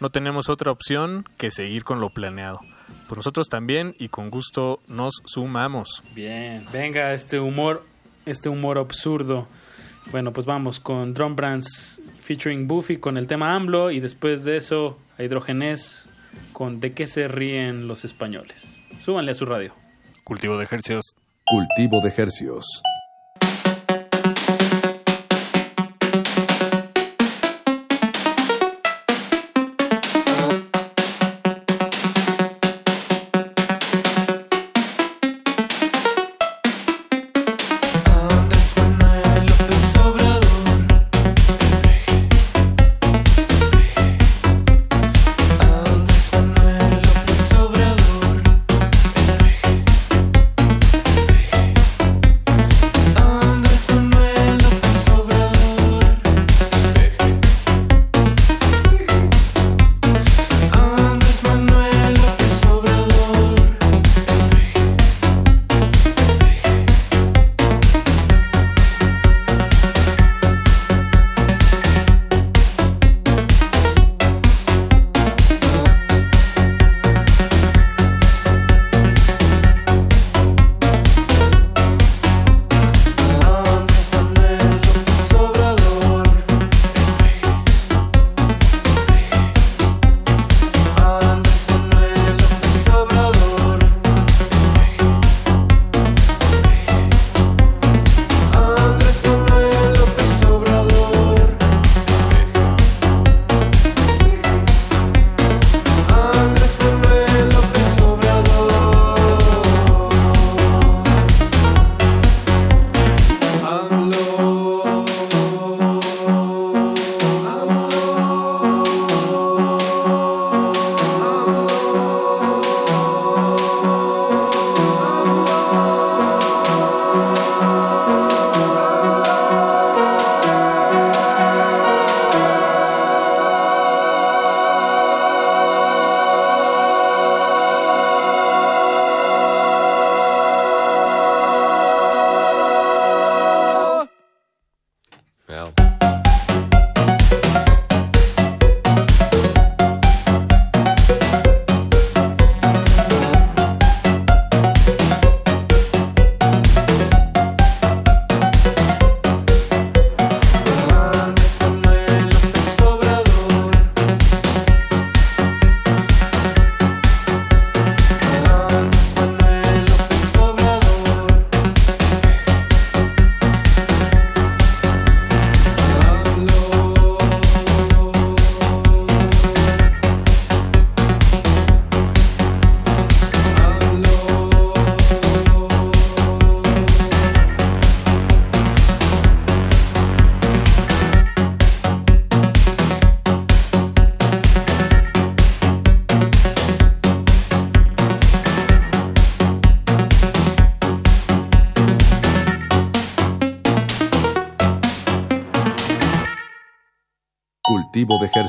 No tenemos otra opción que seguir con lo planeado. Pues nosotros también y con gusto nos sumamos. Bien, venga, este humor, este humor absurdo. Bueno, pues vamos con Drum Brands featuring Buffy con el tema AMLO y después de eso a Hidrogenés con ¿De qué se ríen los españoles? Súbanle a su radio. Cultivo de ejercicios. Cultivo de hercios.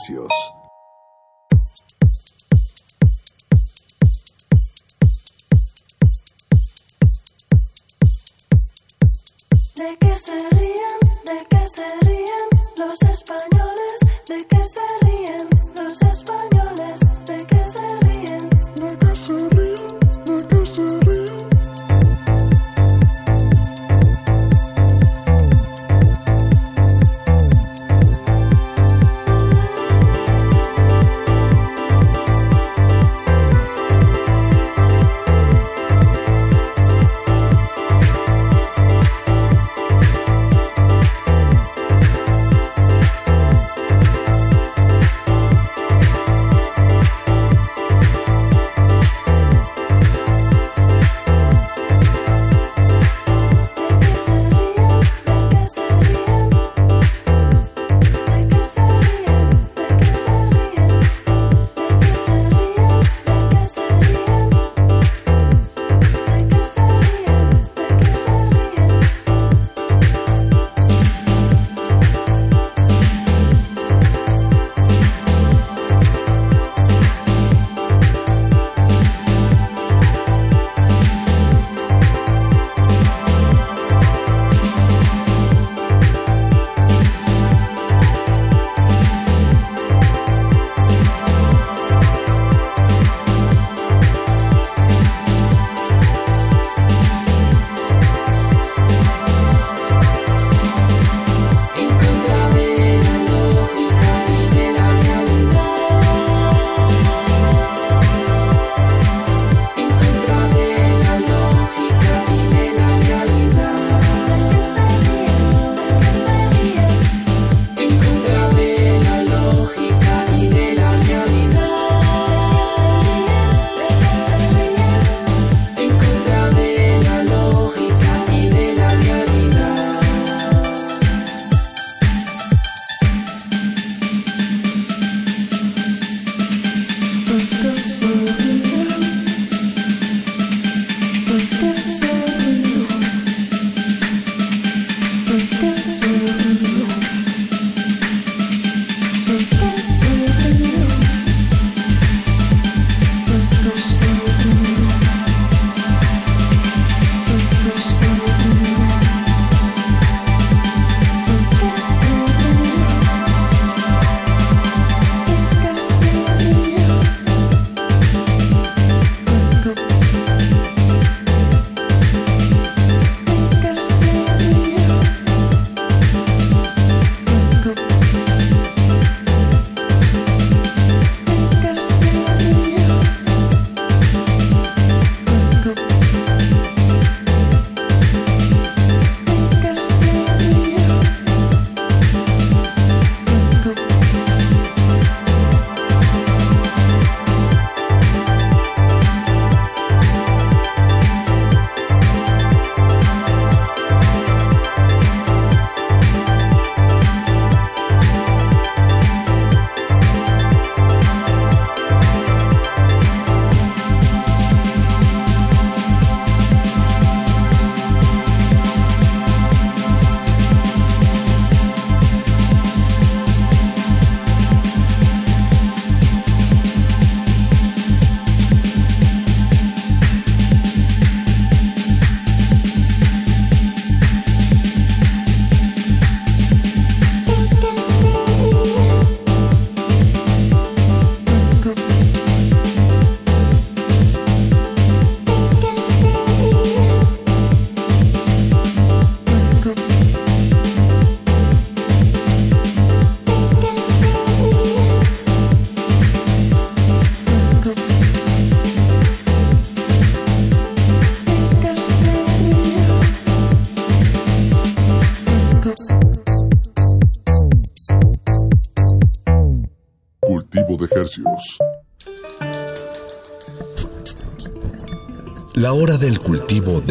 Cultivo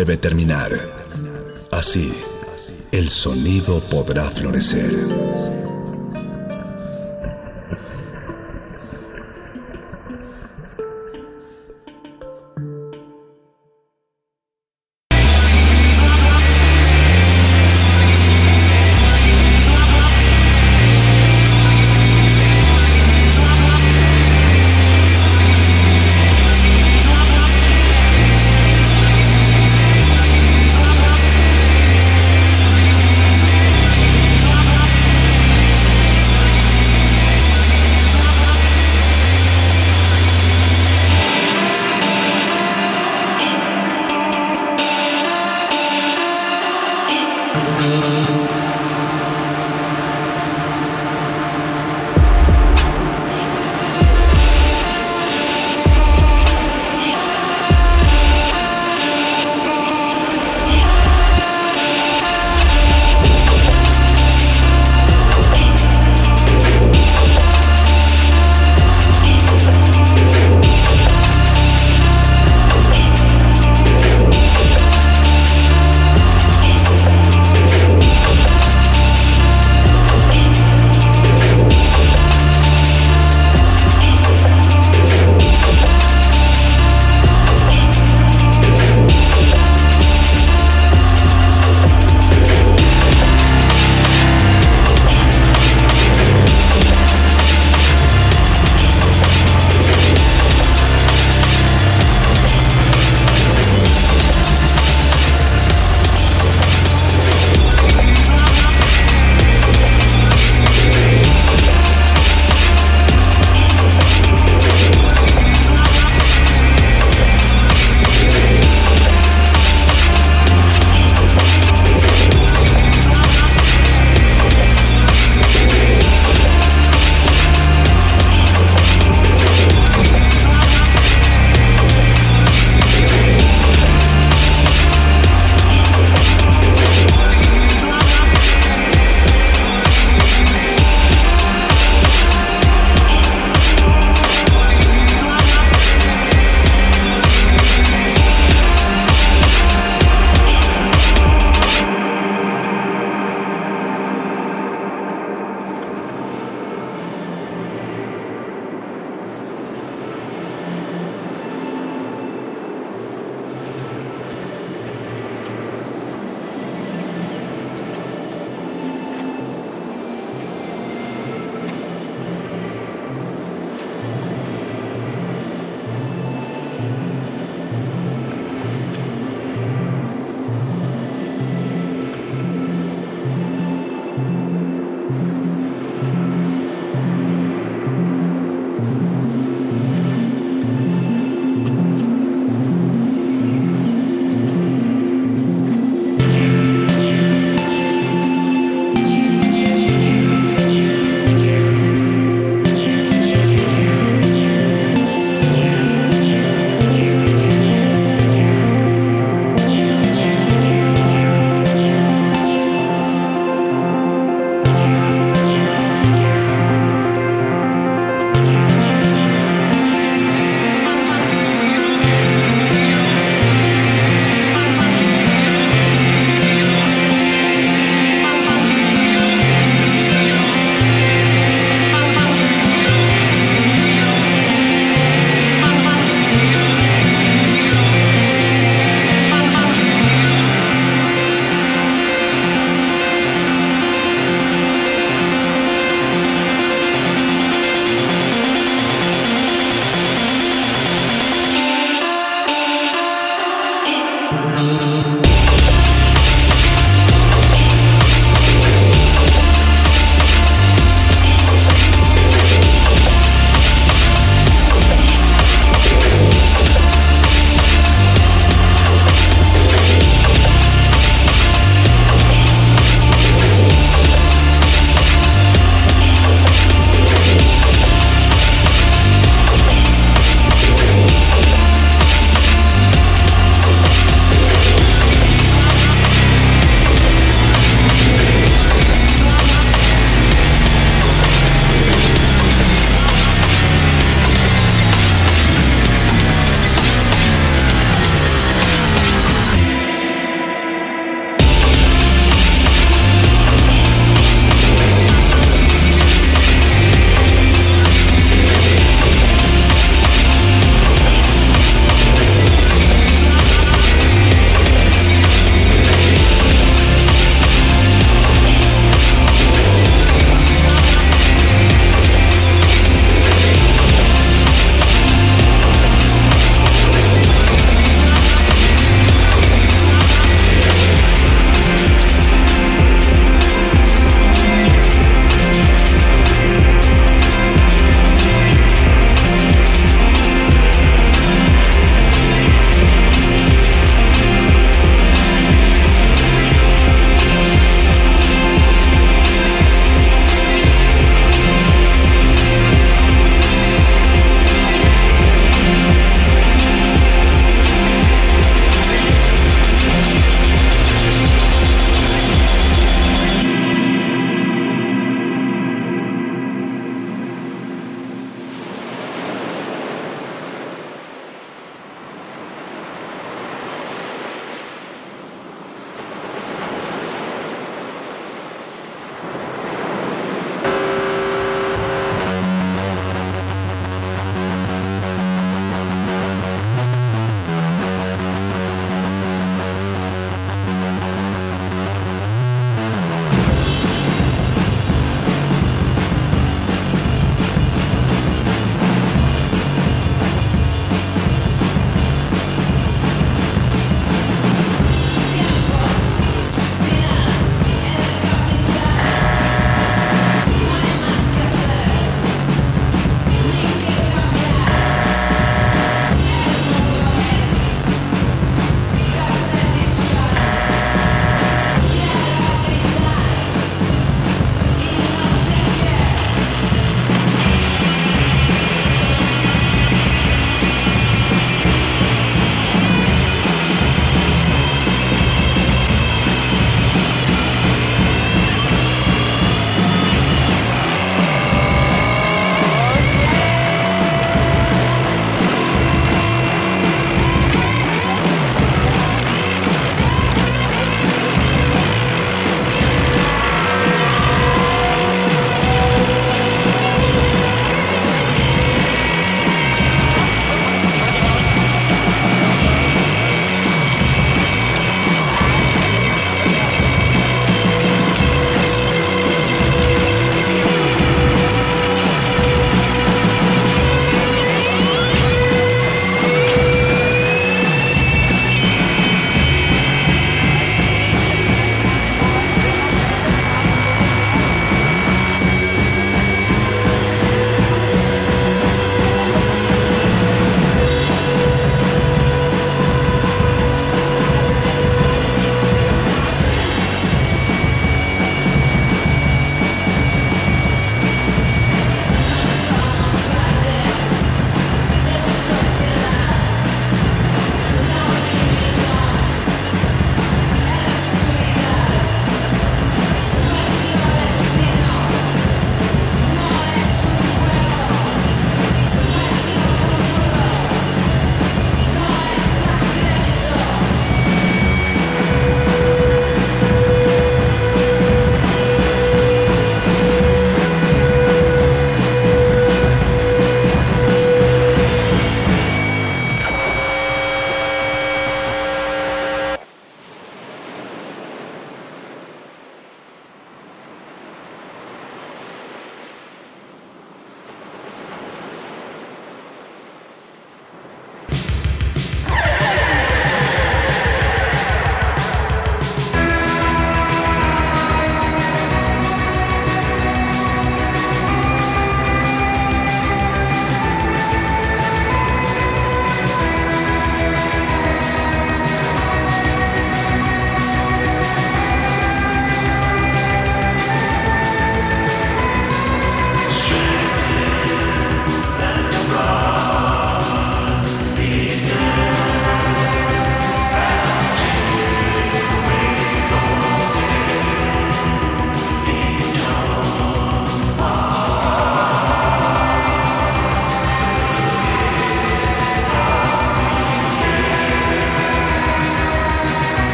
debe terminar. Así, el sonido podrá florecer.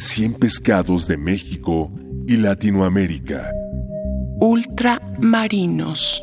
Sonidos recién pescados de México y Latinoamérica. Ultramarinos.